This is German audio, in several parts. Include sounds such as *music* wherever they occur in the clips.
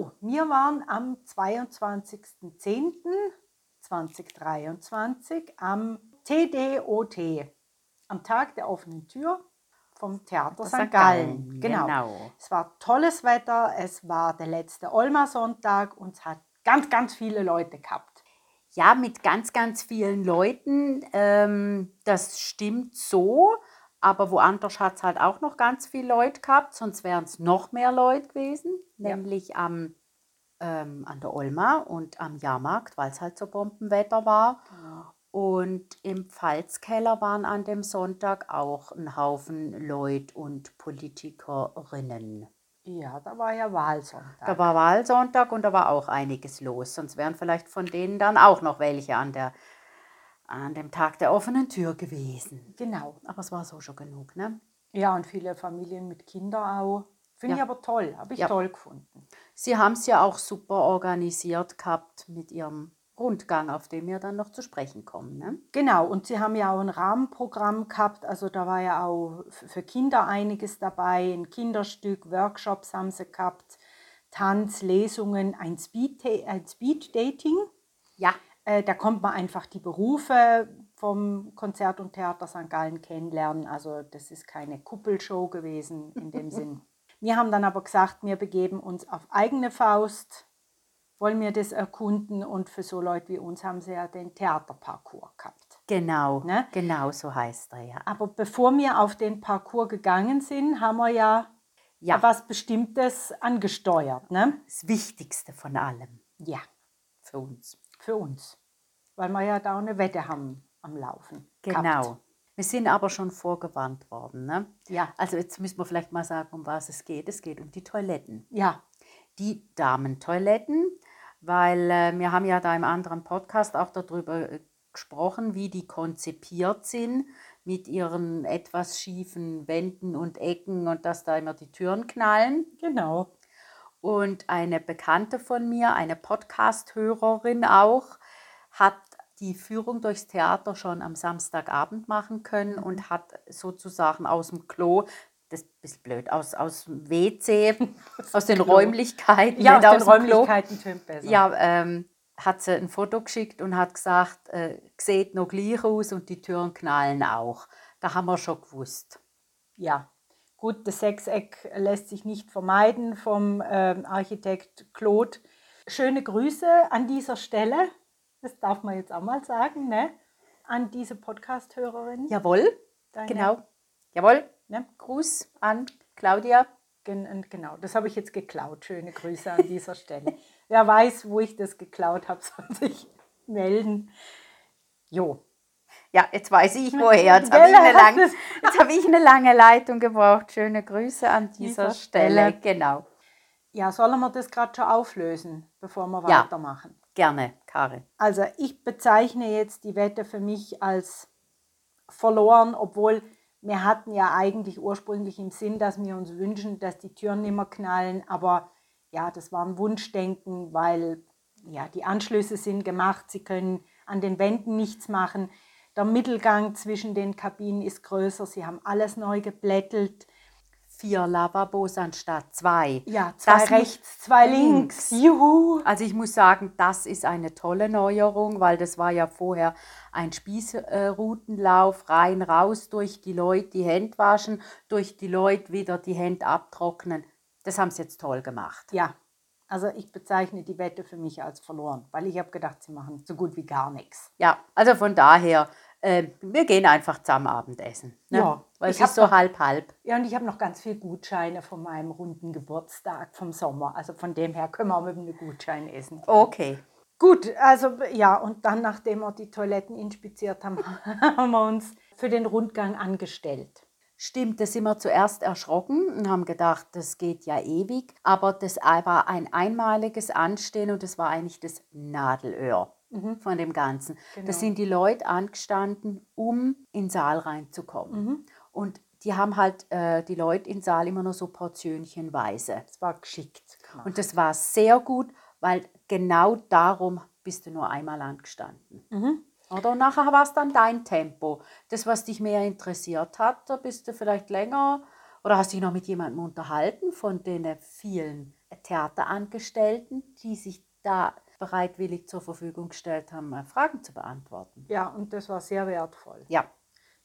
So, wir waren am 22.10.2023 am TDOT, am Tag der offenen Tür vom Theater St. Gallen. Genau. genau. Es war tolles Wetter, es war der letzte Olma-Sonntag und es hat ganz, ganz viele Leute gehabt. Ja, mit ganz, ganz vielen Leuten. Ähm, das stimmt so. Aber woanders hat es halt auch noch ganz viele Leute gehabt, sonst wären es noch mehr Leute gewesen, ja. nämlich am, ähm, an der Olma und am Jahrmarkt, weil es halt so Bombenwetter war. Ja. Und im Pfalzkeller waren an dem Sonntag auch ein Haufen Leute und Politikerinnen. Ja, da war ja Wahlsonntag. Da war Wahlsonntag und da war auch einiges los. Sonst wären vielleicht von denen dann auch noch welche an der an dem Tag der offenen Tür gewesen. Genau. Aber es war so schon genug, ne? Ja, und viele Familien mit Kindern auch. Finde ja. ich aber toll, habe ich ja. toll gefunden. Sie haben es ja auch super organisiert gehabt mit ihrem Rundgang, auf dem wir dann noch zu sprechen kommen. Ne? Genau, und Sie haben ja auch ein Rahmenprogramm gehabt, also da war ja auch für Kinder einiges dabei, ein Kinderstück, Workshops haben sie gehabt, Tanz, Lesungen, ein Speed-Dating. Ein Speed ja. Äh, da kommt man einfach die Berufe vom Konzert und Theater St. Gallen kennenlernen. Also das ist keine Kuppelshow gewesen in dem *laughs* Sinn. Wir haben dann aber gesagt, wir begeben uns auf eigene Faust, wollen wir das erkunden und für so Leute wie uns haben sie ja den Theaterparcours gehabt. Genau, ne? genau so heißt er ja. Aber bevor wir auf den Parcours gegangen sind, haben wir ja, ja. was Bestimmtes angesteuert. Ne? Das Wichtigste von allem. Ja. Für uns für uns, weil wir ja da eine Wette haben am Laufen. Genau. Gehabt. Wir sind aber schon vorgewarnt worden. Ne? Ja. Also jetzt müssen wir vielleicht mal sagen, um was es geht. Es geht um die Toiletten. Ja. Die Damentoiletten, weil äh, wir haben ja da im anderen Podcast auch darüber äh, gesprochen, wie die konzipiert sind mit ihren etwas schiefen Wänden und Ecken und dass da immer die Türen knallen. Genau. Und eine Bekannte von mir, eine Podcast-Hörerin auch, hat die Führung durchs Theater schon am Samstagabend machen können und hat sozusagen aus dem Klo, das ist ein bisschen blöd, aus, aus dem WC, *laughs* aus den Klo. Räumlichkeiten. Ja, aus, aus den Räumlichkeiten tönt besser. Ja, ähm, hat sie ein Foto geschickt und hat gesagt, äh, sieht noch gleich aus und die Türen knallen auch. Da haben wir schon gewusst. Ja, Gut, das Sechseck lässt sich nicht vermeiden vom äh, Architekt Claude. Schöne Grüße an dieser Stelle, das darf man jetzt auch mal sagen, ne? an diese Podcast-Hörerin. Jawohl, Deine, genau. Jawohl, ne? Gruß an Claudia. Gen genau, das habe ich jetzt geklaut. Schöne Grüße an dieser Stelle. *laughs* Wer weiß, wo ich das geklaut habe, *laughs* soll sich melden. Jo, ja, jetzt weiß ich woher. Jetzt habe ich, eine lange, hab ich eine lange Leitung gebraucht. Schöne Grüße an dieser, dieser Stelle. Stelle. Genau. Ja, sollen wir das gerade schon auflösen, bevor wir ja, weitermachen? Gerne, Karin. Also ich bezeichne jetzt die Wette für mich als verloren, obwohl wir hatten ja eigentlich ursprünglich im Sinn, dass wir uns wünschen, dass die Türen nicht mehr knallen, aber ja, das war ein Wunschdenken, weil ja, die Anschlüsse sind gemacht, sie können an den Wänden nichts machen. Der Mittelgang zwischen den Kabinen ist größer. Sie haben alles neu geblättelt. Vier Lavabos anstatt zwei. Ja, zwei das rechts, zwei links. links. Juhu! Also ich muss sagen, das ist eine tolle Neuerung, weil das war ja vorher ein Spießroutenlauf, rein, raus, durch die Leute die Hände waschen, durch die Leute wieder die Hände abtrocknen. Das haben sie jetzt toll gemacht. Ja, also ich bezeichne die Wette für mich als verloren, weil ich habe gedacht, sie machen so gut wie gar nichts. Ja, also von daher, äh, wir gehen einfach zusammen Abendessen. Ne? Ja. Weil es ist so halb-halb. Ja, und ich habe noch ganz viele Gutscheine von meinem runden Geburtstag vom Sommer. Also von dem her können wir auch mit einem Gutschein essen. Okay. Gut, also ja, und dann, nachdem wir die Toiletten inspiziert haben, *laughs* haben wir uns für den Rundgang angestellt. Stimmt, da sind wir zuerst erschrocken und haben gedacht, das geht ja ewig. Aber das war ein einmaliges Anstehen und das war eigentlich das Nadelöhr Mhm. von dem Ganzen. Genau. Da sind die Leute angestanden, um in den Saal reinzukommen. Mhm. Und die haben halt äh, die Leute in den Saal immer nur so portionchenweise. Das war geschickt. gemacht. Und das war sehr gut, weil genau darum bist du nur einmal angestanden. Mhm. Oder? Und nachher war es dann dein Tempo. Das, was dich mehr interessiert hat, da bist du vielleicht länger oder hast dich noch mit jemandem unterhalten von den vielen Theaterangestellten, die sich da bereitwillig zur Verfügung gestellt haben, mal Fragen zu beantworten. Ja, und das war sehr wertvoll. Ja,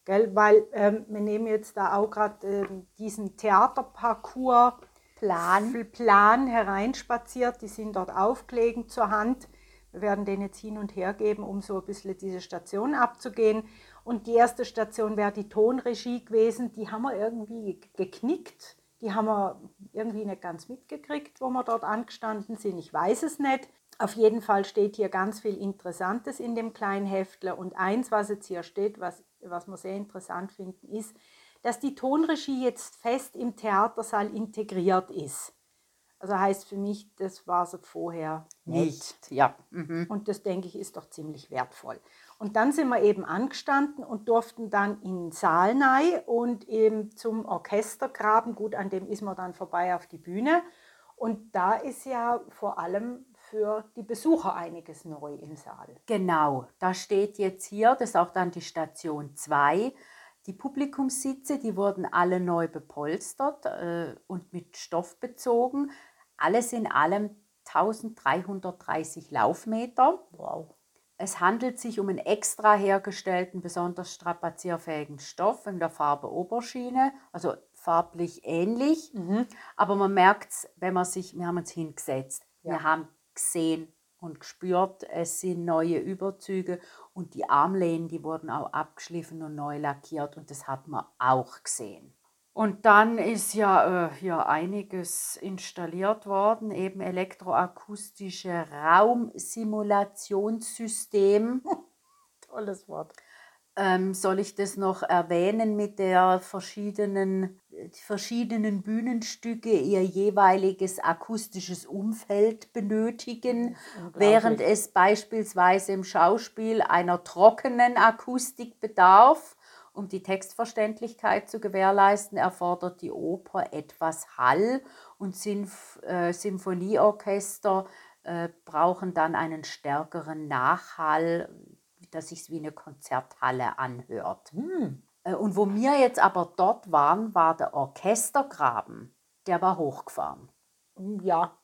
Gell? Weil ähm, wir nehmen jetzt da auch gerade ähm, diesen Theaterparcours Plan. Plan hereinspaziert. Die sind dort aufgelegen zur Hand. Wir werden den jetzt hin und her geben, um so ein bisschen diese Station abzugehen. Und die erste Station wäre die Tonregie gewesen. Die haben wir irgendwie geknickt. Die haben wir irgendwie nicht ganz mitgekriegt, wo wir dort angestanden sind. Ich weiß es nicht. Auf jeden Fall steht hier ganz viel Interessantes in dem kleinen Heftle. Und eins, was jetzt hier steht, was, was wir sehr interessant finden, ist, dass die Tonregie jetzt fest im Theatersaal integriert ist. Also heißt für mich, das war sie vorher nicht. Ja. Mhm. Und das denke ich ist doch ziemlich wertvoll. Und dann sind wir eben angestanden und durften dann in den Saal rein und eben zum Orchestergraben. Gut, an dem ist man dann vorbei auf die Bühne. Und da ist ja vor allem für die Besucher einiges neu im Saal. Genau, da steht jetzt hier, das ist auch dann die Station 2. Die Publikumssitze, die wurden alle neu bepolstert äh, und mit Stoff bezogen. Alles in allem 1330 Laufmeter. Wow. Es handelt sich um einen extra hergestellten, besonders strapazierfähigen Stoff in der Farbe Oberschiene, also farblich ähnlich. Mhm. Aber man merkt es, wenn man sich, wir haben uns hingesetzt, Ja. wir haben gesehen und gespürt, es sind neue Überzüge und die Armlehnen, die wurden auch abgeschliffen und neu lackiert und das hat man auch gesehen. Und dann ist ja äh, hier einiges installiert worden, eben elektroakustische Raumsimulationssystem. *laughs* Tolles Wort. Ähm, soll ich das noch erwähnen mit der verschiedenen, die verschiedenen Bühnenstücke ihr jeweiliges akustisches Umfeld benötigen, während es beispielsweise im Schauspiel einer trockenen Akustik bedarf. Um die Textverständlichkeit zu gewährleisten, erfordert die Oper etwas Hall und Sinf äh, Symphonieorchester äh, brauchen dann einen stärkeren Nachhall, dass sich wie eine Konzerthalle anhört. Hm. Äh, Und wo wir jetzt aber dort waren, war der Orchestergraben. Der war hochgefahren. Ja.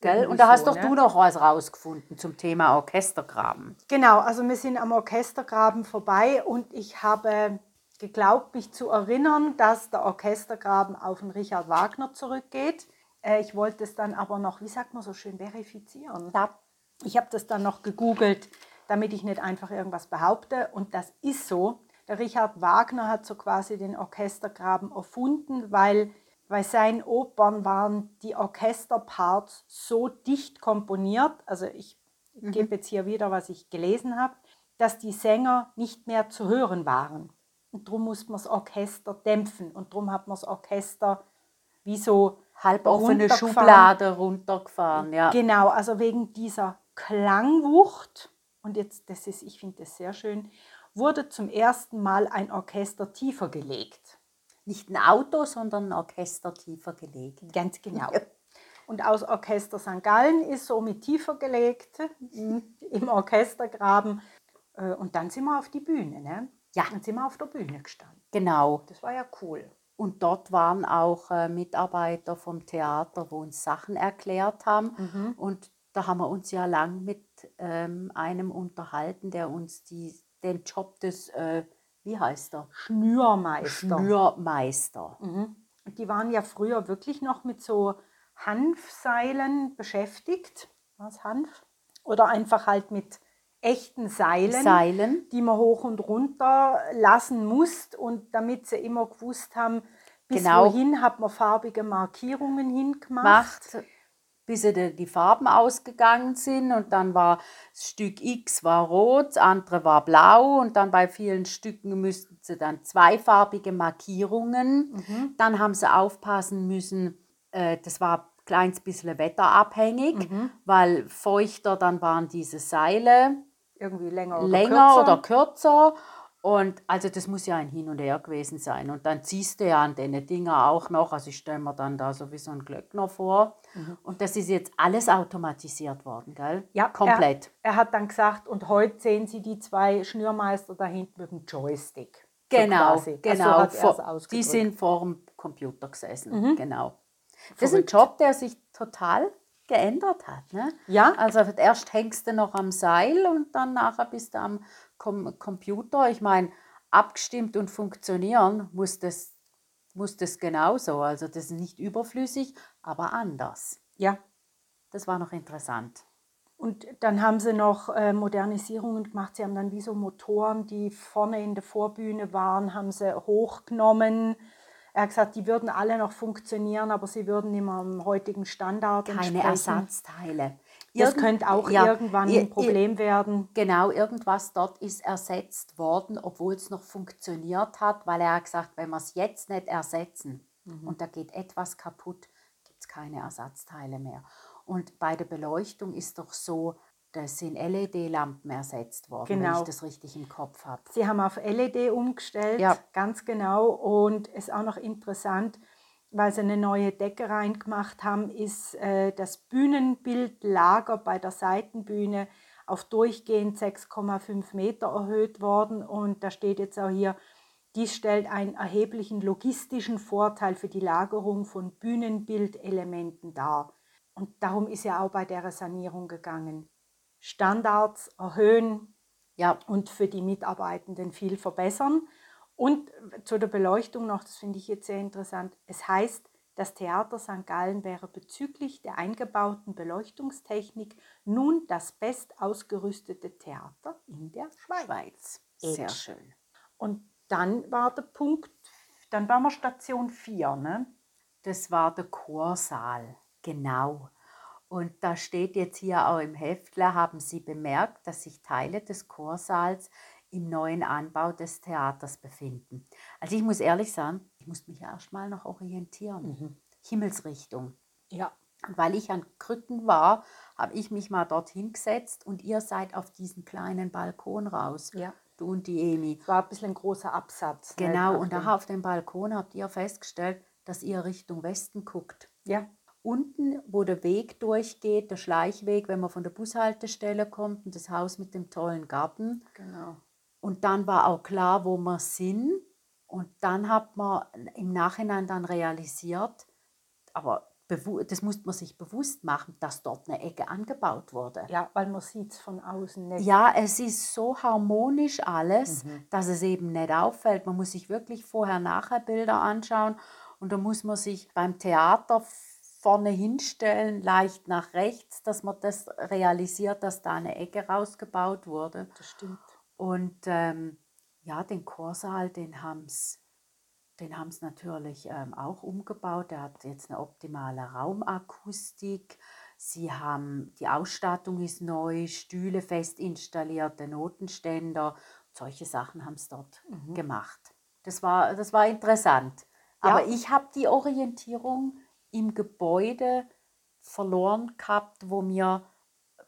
Gell? Und da hast so, doch ne? du noch was rausgefunden zum Thema Orchestergraben. Genau, also wir sind am Orchestergraben vorbei und ich habe geglaubt, mich zu erinnern, dass der Orchestergraben auf den Richard Wagner zurückgeht. Äh, Ich wollte es dann aber noch, wie sagt man so schön, verifizieren. Ja. Ich habe das dann noch gegoogelt, damit ich nicht einfach irgendwas behaupte. Und das ist so. Der Richard Wagner hat so quasi den Orchestergraben erfunden, weil bei seinen Opern waren die Orchesterparts so dicht komponiert, also ich gebe jetzt hier wieder, was ich gelesen habe, dass die Sänger nicht mehr zu hören waren. Und darum musste man das Orchester dämpfen und darum hat man das Orchester wie so Halboffene runtergefahren. Schublade runtergefahren, ja. Genau, also wegen dieser Klangwucht, und jetzt, das ist, ich finde das sehr schön, wurde zum ersten Mal ein Orchester tiefer gelegt. Nicht ein Auto, sondern ein Orchester tiefer gelegt. Ganz genau. Ja. Und aus Orchester St. Gallen ist somit tiefer gelegt im Orchestergraben. Äh, Und dann sind wir auf die Bühne. Ne? Ja. Dann sind wir auf der Bühne gestanden. Genau. Das war ja cool. Und dort waren auch äh, Mitarbeiter vom Theater, wo uns Sachen erklärt haben. Mhm. Und da haben wir uns ja lang mit ähm, einem unterhalten, der uns die, den Job des, äh, wie heißt er? Schnürmeister. Schnürmeister. Mhm. Die waren ja früher wirklich noch mit so Hanfseilen beschäftigt. Was Hanf? Oder einfach halt mit echten Seilen, Seilen. die man hoch und runter lassen musst. Und damit sie immer gewusst haben, bis Genau. wohin hat man farbige Markierungen hingemacht. Macht, bis sie die, Farben ausgegangen sind und dann war das Stück X war rot, das andere war blau und dann bei vielen Stücken müssten sie dann zweifarbige Markierungen. Mhm. Dann haben sie aufpassen müssen, äh, das war ein kleines bisschen wetterabhängig, Mhm. weil feuchter dann waren diese Seile Irgendwie länger oder länger kürzer. oder kürzer. Und also das muss ja ein Hin und Her gewesen sein. Und dann ziehst du ja an den Dinger auch noch, also ich stelle mir dann da so wie so ein Glöckner vor. Und das ist jetzt alles automatisiert worden, gell? Mhm. Ja, komplett. Er, er hat dann gesagt, und heute sehen Sie die zwei Schnürmeister da hinten mit dem Joystick. So Genau. Also genau. so er's Vor- die sind vor dem Computer gesessen, Mhm. genau. Das ist ein. Job, der sich total geändert hat. Ne? Ja, Also erst hängst du noch am Seil und dann nachher bist du am Com Computer. Ich meine, abgestimmt und funktionieren muss das, muss das genauso. Also das ist nicht überflüssig, aber anders. ja. Das war noch interessant. Und dann haben sie noch äh, Modernisierungen gemacht. Sie haben dann wie so Motoren, die vorne in der Vorbühne waren, haben sie hochgenommen. Er hat gesagt, die würden alle noch funktionieren, aber sie würden immer am heutigen Standard Keine entsprechen. Ersatzteile. Das Irgend- könnte auch ja, irgendwann ein Problem werden. Genau, irgendwas dort ist ersetzt worden, obwohl es noch funktioniert hat, weil er hat gesagt, wenn wir es jetzt nicht ersetzen Mhm. und da geht etwas kaputt, gibt es keine Ersatzteile mehr. Und bei der Beleuchtung ist doch so, da sind LED-Lampen ersetzt worden, wenn Genau. ich das richtig im Kopf habe. Sie haben auf LED umgestellt, Ja. ganz genau. Und es ist auch noch interessant, weil sie eine neue Decke reingemacht haben, ist äh, das Bühnenbildlager bei der Seitenbühne auf durchgehend 6,5 Meter erhöht worden. Und da steht jetzt auch hier, dies stellt einen erheblichen logistischen Vorteil für die Lagerung von Bühnenbildelementen dar. Und darum ist ja auch bei der Sanierung gegangen. Standards erhöhen, Ja, und für die Mitarbeitenden viel verbessern. Und zu der Beleuchtung noch, das finde ich jetzt sehr interessant. Es heißt, das Theater St. Gallen wäre bezüglich der eingebauten Beleuchtungstechnik nun das best ausgerüstete Theater in der Schweiz. Sehr schön. Und dann war der Punkt, dann waren wir Station 4, ne? Das war der Chorsaal, genau. Und da steht jetzt hier auch im Heftler, haben Sie bemerkt, dass sich Teile des Chorsaals im neuen Anbau des Theaters befinden. Also ich muss ehrlich sagen, ich muss mich erst mal noch orientieren. Himmelsrichtung. Ja. Und weil ich an Krücken war, habe ich mich mal dorthin gesetzt und ihr seid auf diesen kleinen Balkon raus. Ja. Du und die Emi. War ein bisschen ein großer Absatz. ne, Genau, auf und da auf dem Balkon habt ihr festgestellt, dass ihr Richtung Westen guckt. Ja, Unten, wo der Weg durchgeht, der Schleichweg, wenn man von der Bushaltestelle kommt und das Haus mit dem tollen Garten. genau. Und dann war auch klar, wo wir sind. Und dann hat man im Nachhinein dann realisiert, aber das musste man sich bewusst machen, dass dort eine Ecke angebaut wurde. Ja, weil man sieht es von außen nicht. Ja, es ist so harmonisch alles, Mhm. dass es eben nicht auffällt. Man muss sich wirklich vorher-nachher Bilder anschauen und da muss man sich beim Theater vorne hinstellen, leicht nach rechts, dass man das realisiert, dass da eine Ecke rausgebaut wurde. Das stimmt. Und ähm, ja, den Chorsaal, den haben sie den haben's natürlich ähm, auch umgebaut. Der hat jetzt eine optimale Raumakustik. Sie haben, die Ausstattung ist neu, Stühle fest installierte Notenständer. Solche Sachen haben sie dort gemacht. Das war, das war interessant. Ja. Aber ich habe die Orientierung im Gebäude verloren gehabt, wo mir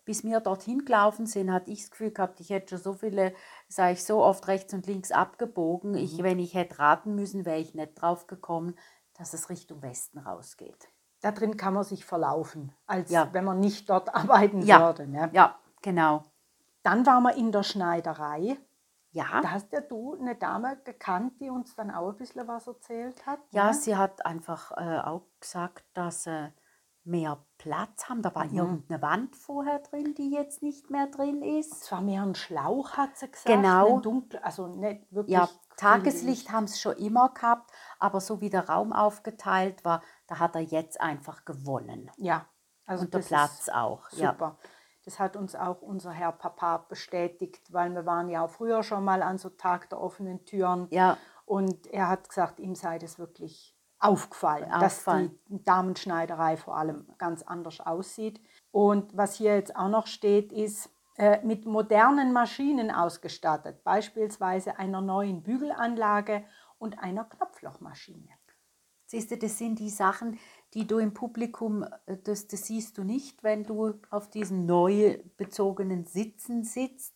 bis wir dorthin gelaufen sind, hatte ich das Gefühl gehabt, ich hätte schon so viele, sei ich so oft rechts und links abgebogen. Ich, wenn ich hätte raten müssen, wäre ich nicht drauf gekommen, dass es Richtung Westen rausgeht. Da drin kann man sich verlaufen, als Ja. wenn man nicht dort *laughs* arbeiten Ja. würde. Ne? Ja, genau. Dann waren wir in der Schneiderei. Ja, Da hast ja du eine Dame gekannt, die uns dann auch ein bisschen was erzählt hat. ja ne? sie hat einfach äh, auch gesagt, dass sie mehr Platz haben. Da war irgendeine Wand vorher drin, die jetzt nicht mehr drin ist. Es war mehr ein Schlauch, hat sie gesagt. Genau. Dunkel, also nicht wirklich. Ja, Tageslicht haben sie schon immer gehabt, aber so wie der Raum aufgeteilt war, da hat er jetzt einfach gewonnen. Ja, also Und der das Platz auch. Ja. Super. Das hat uns auch unser Herr Papa bestätigt, weil wir waren ja auch früher schon mal an so Tag der offenen Türen. Ja, Und er hat gesagt, ihm sei das wirklich aufgefallen, Auffallen. dass die Damenschneiderei vor allem ganz anders aussieht. Und was hier jetzt auch noch steht, ist äh, mit modernen Maschinen ausgestattet, beispielsweise einer neuen Bügelanlage und einer Knopflochmaschine. Siehst du, das sind die Sachen, die du im Publikum, äh, das, das siehst du nicht, wenn du auf diesen neu bezogenen Sitzen sitzt.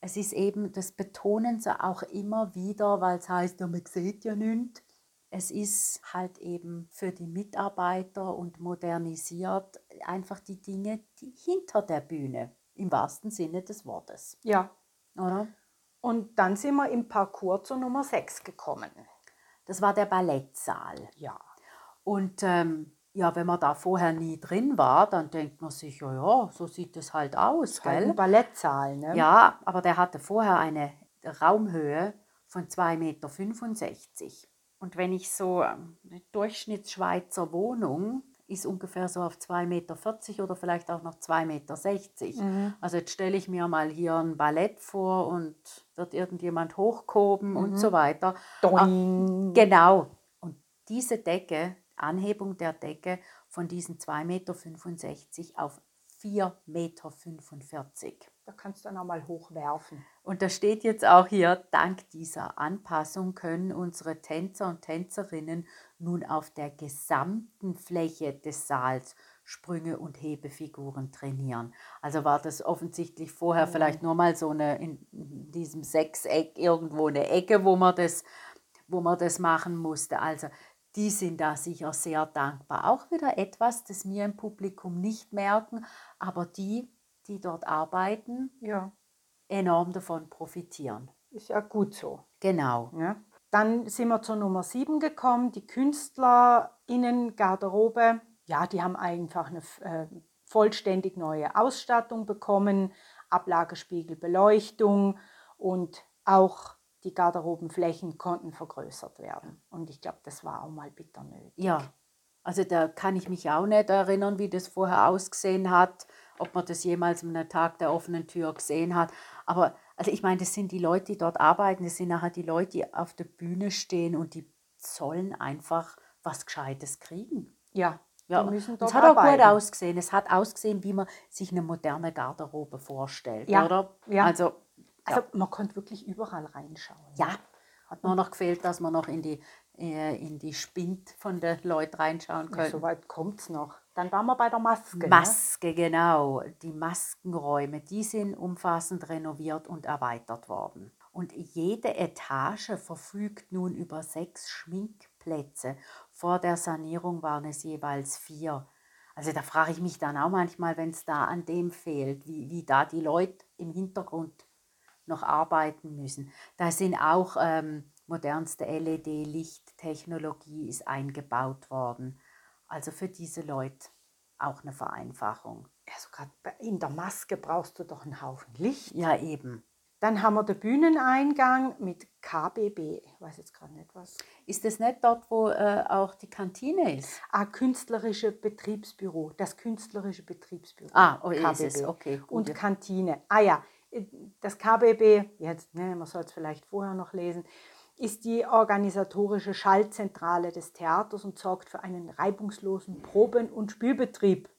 Es ist eben, das betonen sie auch immer wieder, weil es heißt, ja, man sieht ja nichts. Es ist halt eben für die Mitarbeiter und modernisiert einfach die Dinge, die hinter der Bühne, im wahrsten Sinne des Wortes. Ja. Oder? Und dann sind wir im Parcours zur Nummer 6 gekommen. Das war der Ballettsaal. Ja. Und ähm, ja, wenn man da vorher nie drin war, dann denkt man sich, ja, ja so sieht es halt aus, Halt gell? ein Ballettsaal, ne? Ja, aber der hatte vorher eine Raumhöhe von 2,65 Meter. Und wenn ich so, ähm, eine Durchschnittsschweizer Wohnung ist ungefähr so auf 2,40 Meter oder vielleicht auch noch 2,60 Meter. Mhm. Also jetzt stelle ich mir mal hier ein Ballett vor und wird irgendjemand hochgehoben Mhm. und so weiter. Doing. Genau. Und diese Decke, Anhebung der Decke von diesen 2,65 Meter auf 4,45 Meter. Da kannst du dann auch mal hochwerfen. Und da steht jetzt auch hier, dank dieser Anpassung können unsere Tänzer und Tänzerinnen nun auf der gesamten Fläche des Saals Sprünge und Hebefiguren trainieren. Also war das offensichtlich vorher vielleicht nur mal so eine in diesem Sechseck irgendwo eine Ecke, wo man das, wo man das machen musste. Also die sind da sicher sehr dankbar. Auch wieder etwas, das wir im Publikum nicht merken, aber die, die dort arbeiten, Ja. enorm davon profitieren. Ist ja gut so. Genau. Ja. Dann sind wir zur Nummer 7 gekommen, die KünstlerInnen-Garderobe. Ja, die haben einfach eine äh, vollständig neue Ausstattung bekommen, Ablagespiegel, Beleuchtung und auch die Garderobenflächen konnten vergrößert werden. Und ich glaube, das war auch mal bitter nötig. Ja, also da kann ich mich auch nicht erinnern, wie das vorher ausgesehen hat, ob man das jemals an einem Tag der offenen Tür gesehen hat. Aber also ich meine, das sind die Leute, die dort arbeiten, das sind nachher die Leute, die auf der Bühne stehen und die sollen einfach was Gescheites kriegen. Ja, Ja, es hat auch gut arbeiten. ausgesehen. Es hat ausgesehen, wie man sich eine moderne Garderobe vorstellt, Ja, oder? ja. Also, Also man konnte wirklich überall reinschauen. ja, hat nur noch gefehlt, dass man noch in die, äh, in die Spind von den Leuten reinschauen Ja, könnte. so weit kommt es noch. Dann waren wir bei der Maske. ne? Maske, genau. Die Maskenräume, die sind umfassend renoviert und erweitert worden. Und jede Etage verfügt nun über sechs Schminkplätze. Vor der Sanierung waren es jeweils vier. Also da frage ich mich dann auch manchmal, wenn es da an dem fehlt, wie, wie da die Leute im Hintergrund noch arbeiten müssen. Da sind auch ähm, modernste LED-Lichttechnologie ist eingebaut worden. Also für diese Leute auch eine Vereinfachung. Also gerade in der Maske brauchst du doch einen Haufen Licht. Ja, eben. Dann haben wir den Bühneneingang mit KBB. Ich weiß jetzt gerade nicht was. Ist das nicht dort, wo äh, auch die Kantine ist? Ah, künstlerische Betriebsbüro. Das künstlerische Betriebsbüro. Ah, oh, es. Okay, gut. Und Kantine. Ah ja, das KBB, jetzt, ne, man soll es vielleicht vorher noch lesen, ist die organisatorische Schaltzentrale des Theaters und sorgt für einen reibungslosen Proben- und Spielbetrieb.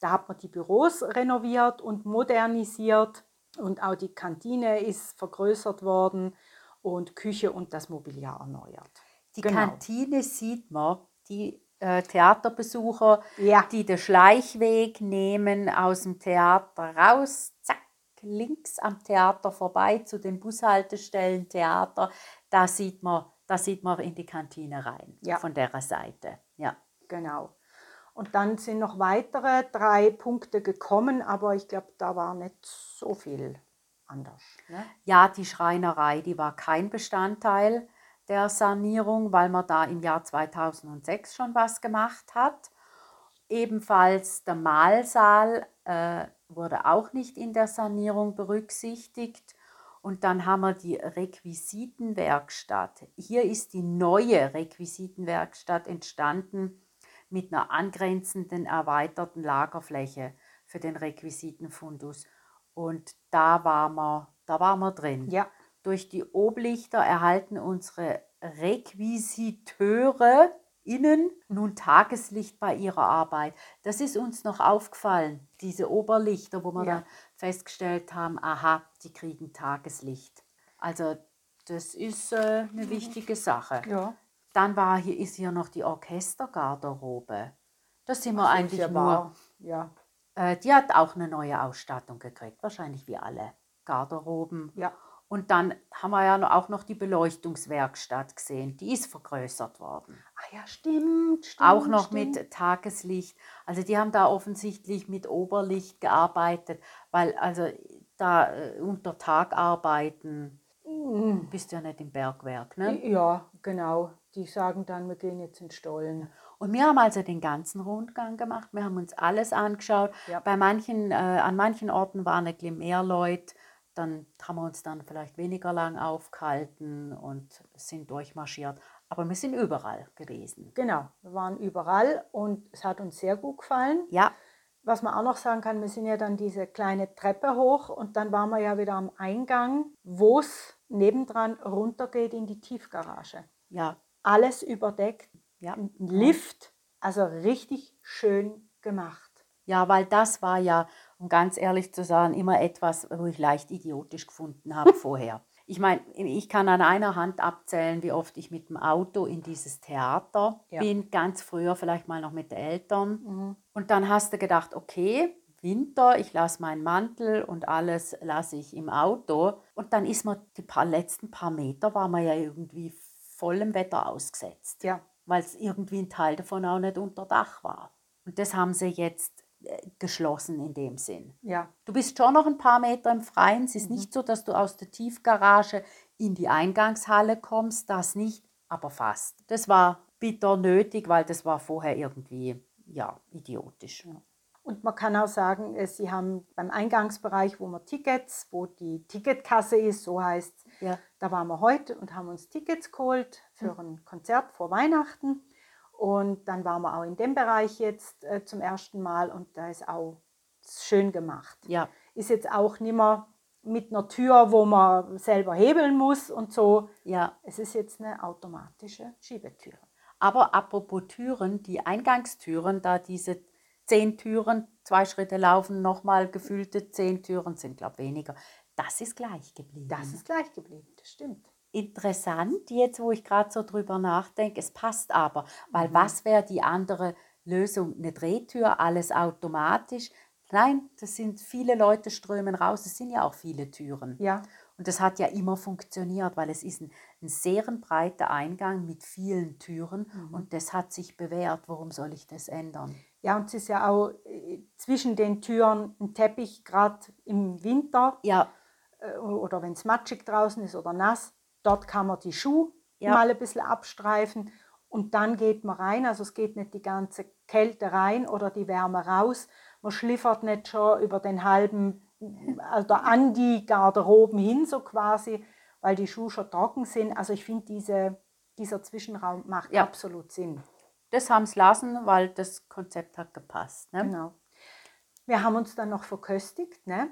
Da hat man die Büros renoviert und modernisiert und auch die Kantine ist vergrößert worden und Küche und das Mobiliar erneuert. Die Genau. Kantine sieht man, die äh, Theaterbesucher, Ja. die den Schleichweg nehmen aus dem Theater raus, links am Theater vorbei zu den Bushaltestellen Theater, da sieht man, da sieht man in die Kantine rein, Ja. von der Seite. Ja. Genau. Und dann sind noch weitere drei Punkte gekommen, aber ich glaube, da war nicht so viel anders. Ne? Ja, die Schreinerei, die war kein Bestandteil der Sanierung, weil man da im Jahr 2006 schon was gemacht hat. Ebenfalls der Mahlsaal äh, wurde auch nicht in der Sanierung berücksichtigt. Und dann haben wir die Requisitenwerkstatt. Hier ist die neue Requisitenwerkstatt entstanden mit einer angrenzenden erweiterten Lagerfläche für den Requisitenfundus. Und da waren wir, da waren wir drin. Ja, Durch die Oblichter erhalten unsere Requisiteure innen nun Tageslicht bei ihrer Arbeit. Das ist uns noch aufgefallen, diese Oberlichter, wo wir Ja. dann festgestellt haben, aha, die kriegen Tageslicht. Also das ist äh, eine wichtige Sache. Ja. Dann war hier, ist hier noch die Orchestergarderobe. Da sind wir ist eigentlich ja nur. Ja. Äh, die hat auch eine neue Ausstattung gekriegt, wahrscheinlich wie alle Garderoben. Ja. Und dann haben wir ja auch noch die Beleuchtungswerkstatt gesehen. Die ist vergrößert worden. Ach ja, stimmt. stimmt Auch noch stimmt. mit Tageslicht. Also die haben da offensichtlich mit Oberlicht gearbeitet, weil also da äh, unter Tag arbeiten, Mm, bist du ja nicht im Bergwerk. Ne? Ja, genau. Die sagen dann, wir gehen jetzt in den Stollen. Und wir haben also den ganzen Rundgang gemacht. Wir haben uns alles angeschaut. Ja. Bei manchen, äh, an manchen Orten waren ein bisschen mehr Leute. Dann haben wir uns dann vielleicht weniger lang aufgehalten und sind durchmarschiert. Aber wir sind überall gewesen. Genau, wir waren überall und es hat uns sehr gut gefallen. Ja, Was man auch noch sagen kann, wir sind ja dann diese kleine Treppe hoch und dann waren wir ja wieder am Eingang, wo es nebendran runtergeht in die Tiefgarage. ja, Alles überdeckt, ja. ein Lift, also richtig schön gemacht. Ja, weil das war ja, um ganz ehrlich zu sagen, immer etwas, wo ich leicht idiotisch gefunden habe *laughs* vorher. Ich meine, ich kann an einer Hand abzählen, wie oft ich mit dem Auto in dieses Theater Ja. bin, ganz früher vielleicht mal noch mit den Eltern. Mhm. Und dann hast du gedacht, okay, Winter, ich lasse meinen Mantel und alles lasse ich im Auto. Und dann ist man die paar, letzten paar Meter, war man ja irgendwie vollem Wetter ausgesetzt Ja, weil es irgendwie ein Teil davon auch nicht unter Dach war. Und das haben sie jetzt geschlossen in dem Sinn. ja, Du bist schon noch ein paar Meter im Freien. Es ist nicht so, dass du aus der Tiefgarage in die Eingangshalle kommst, das nicht, aber fast. Das war bitter nötig, weil das war vorher irgendwie, ja, idiotisch. Und man kann auch sagen, äh, sie haben beim Eingangsbereich, wo man Tickets, wo die Ticketkasse ist, so heißt es, Ja. da waren wir heute und haben uns Tickets geholt für ein Konzert vor Weihnachten. Und dann waren wir auch in dem Bereich jetzt äh, zum ersten Mal und da ist auch schön gemacht. Ja, Ist jetzt auch nicht mehr mit einer Tür, wo man selber hebeln muss und so. ja. Es ist jetzt eine automatische Schiebetür. Aber apropos Türen, die Eingangstüren, da diese zehn Türen, zwei Schritte laufen, nochmal gefüllte zehn Türen, sind glaube ich weniger. Das ist gleich geblieben. Das ist gleich geblieben, das stimmt. Interessant, jetzt wo ich gerade so drüber nachdenke. Es passt aber, Mhm. weil was wäre die andere Lösung? Eine Drehtür, alles automatisch? Nein, das sind viele Leute strömen raus. Es sind ja auch viele Türen. Ja, Und das hat ja immer funktioniert, weil es ist ein, ein sehr breiter Eingang mit vielen Türen Mhm. und das hat sich bewährt. Warum soll ich das ändern? Ja, und es ist ja auch äh, zwischen den Türen ein Teppich, gerade im Winter Ja, äh, oder wenn es matschig draußen ist oder nass. Dort kann man die Schuhe Ja. mal ein bisschen abstreifen und dann geht man rein. Also es geht nicht die ganze Kälte rein oder die Wärme raus. Man schliffert nicht schon über den halben, also an die Garderoben hin so quasi, weil die Schuhe schon trocken sind. Also ich finde, diese, dieser Zwischenraum macht Ja. absolut Sinn. das haben sie lassen, weil das Konzept hat gepasst. Ne? Genau. Wir haben uns dann noch verköstigt, ne?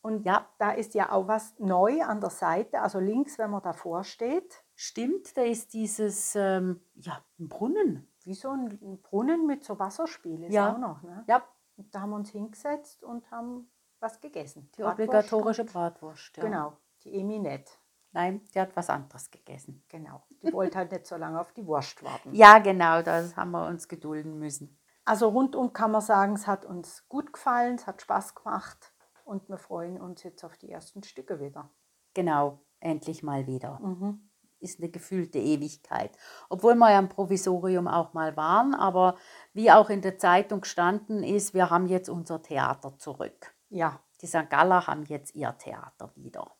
Und Ja. da ist ja auch was neu an der Seite, also links, wenn man davor steht, Stimmt, da ist dieses, ähm, ja, ein Brunnen. wie so ein Brunnen mit so Wasserspiel ist Ja. auch noch. Ne? Ja, Und da haben wir uns hingesetzt und haben was gegessen. die Bratwurst obligatorische Bratwurst. Ja. Genau, die Emi nicht. Nein, die hat was anderes gegessen. Genau. Die wollte halt nicht so lange auf die Wurst warten. Ja, genau, das haben wir uns gedulden müssen. Also rundum kann man sagen, es hat uns gut gefallen, es hat Spaß gemacht und wir freuen uns jetzt auf die ersten Stücke wieder. Genau, endlich mal wieder. Mhm. Ist eine gefühlte Ewigkeit. Obwohl wir ja im Provisorium auch mal waren, aber wie auch in der Zeitung gestanden ist, wir haben jetzt unser Theater zurück. Ja, Die St. Galler haben jetzt ihr Theater wieder.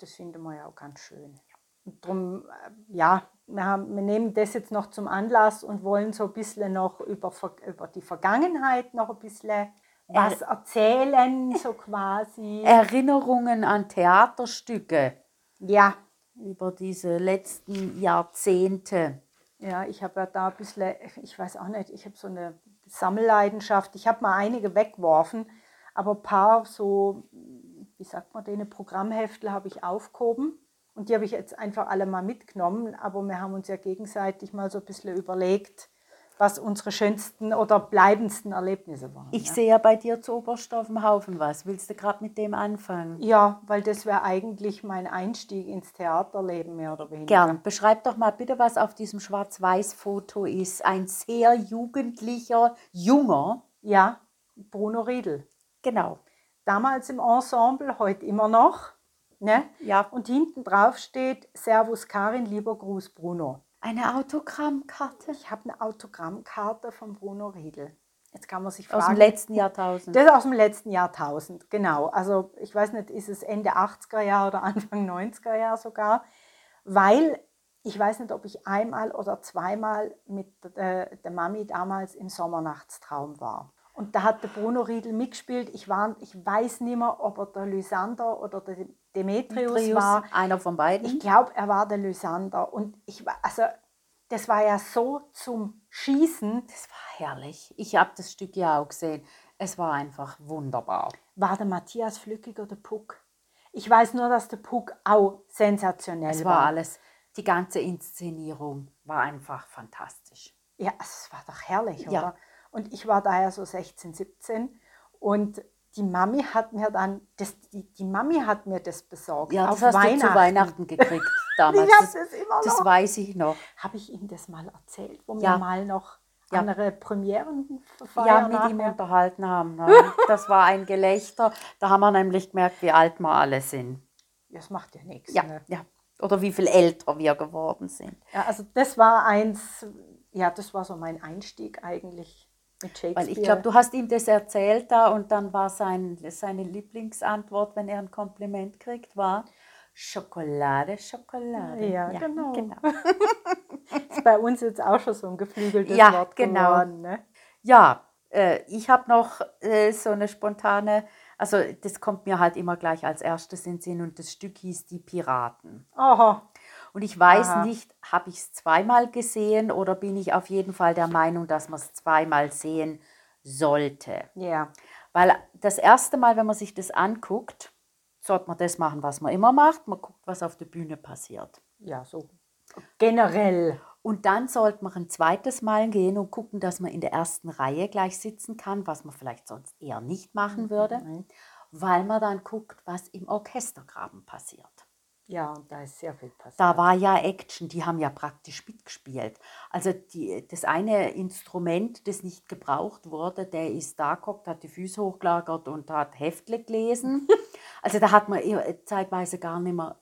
Das finden wir ja auch ganz schön. Und darum, äh, ja, wir, haben, wir nehmen das jetzt noch zum Anlass und wollen so ein bisschen noch über, über die Vergangenheit noch ein bisschen was erzählen, so quasi. Erinnerungen an Theaterstücke Ja, über diese letzten Jahrzehnte. ja, ich habe ja da ein bisschen, ich weiß auch nicht, ich habe so eine Sammelleidenschaft. Ich habe mal einige weggeworfen, aber ein paar so, wie sagt man, denen Programmheftel habe ich aufgehoben. Und die habe ich jetzt einfach alle mal mitgenommen. Aber wir haben uns ja gegenseitig mal so ein bisschen überlegt, was unsere schönsten oder bleibendsten Erlebnisse waren. Ich ja. sehe ja bei dir zu Oberst auf dem Haufen was. Willst du gerade mit dem anfangen? Ja, weil das wäre eigentlich mein Einstieg ins Theaterleben, mehr oder weniger. Gern. Beschreib doch mal bitte, was auf diesem Schwarz-Weiß-Foto ist. Ein sehr jugendlicher, junger. Ja, Bruno Riedel. Genau. Damals im Ensemble, heute immer noch. Ne? Ja. Und hinten drauf steht Servus Karin, lieber Gruß Bruno. Eine Autogrammkarte Ich habe eine Autogrammkarte von Bruno Riedel. Jetzt kann man sich aus fragen. dem letzten Jahrtausend. Das ist aus dem letzten Jahrtausend, genau. Also ich weiß nicht, ist es Ende 80er Jahre oder *laughs* Anfang 90er Jahre sogar, weil ich weiß nicht, ob ich einmal oder zweimal mit äh, der Mami damals im Sommernachtstraum war. Und da hat der Bruno Riedel mitgespielt. Ich, war, ich weiß nicht mehr, ob er der Lysander oder der Demetrius, Trius, war. einer von beiden. Ich glaube, er war der Lysander. Und ich war, also das war ja so zum Schießen. das war herrlich. Ich habe das Stück ja auch gesehen. Es war einfach wunderbar. War der Matthias Flückig oder Puck? Ich weiß nur, dass der Puck auch sensationell Es war alles. Die ganze Inszenierung war einfach fantastisch. Ja, es war doch herrlich, Ja. oder? Und ich war daher so 16, 17 und die Mami hat mir dann, das, die, die Mami hat mir das besorgt. Ja, das hast Weihnachten. du zu Weihnachten gekriegt *laughs* damals. Ich das, es immer das noch. weiß ich noch. Habe ich ihm das mal erzählt, wo Ja. wir mal noch Ja. andere Premieren Ja, mit ihm unterhalten haben. Ne? *laughs* Das war ein Gelächter. Da haben wir nämlich gemerkt, wie alt wir alle sind. Das macht ja nichts. Ja, Ne? ja. Oder wie viel älter wir geworden sind. Ja, also das war eins, ja, das war so mein Einstieg eigentlich mit Shakespeare. Weil ich glaube, du hast ihm das erzählt da und dann war sein, seine Lieblingsantwort, wenn er ein Kompliment kriegt, war Schokolade, Schokolade. Ja, genau. *laughs* ist bei uns jetzt auch schon so ein geflügeltes Ja, Wort genau. geworden. Ne? Ja, äh, ich habe noch äh, so eine spontane, also das kommt mir halt immer gleich als erstes in den Sinn und das Stück hieß Die Piraten. Aha. Und ich weiß Aha. nicht, habe ich es zweimal gesehen oder bin ich auf jeden Fall der Meinung, dass man es zweimal sehen sollte. Ja. Weil das erste Mal, wenn man sich das anguckt, sollte man das machen, was man immer macht. Man guckt, was auf der Bühne passiert. Ja, so generell. Und dann sollte man ein zweites Mal gehen und gucken, dass man in der ersten Reihe gleich sitzen kann, was man vielleicht sonst eher nicht machen würde, Nein. weil man dann guckt, was im Orchestergraben passiert. Ja, und da ist sehr viel passiert. Da war ja Action, die haben ja praktisch mitgespielt. Also die, das eine Instrument, das nicht gebraucht wurde, der ist da geguckt, hat die Füße hochgelagert und hat Heftle gelesen. *laughs* Also da hat man eher zeitweise gar nicht mehr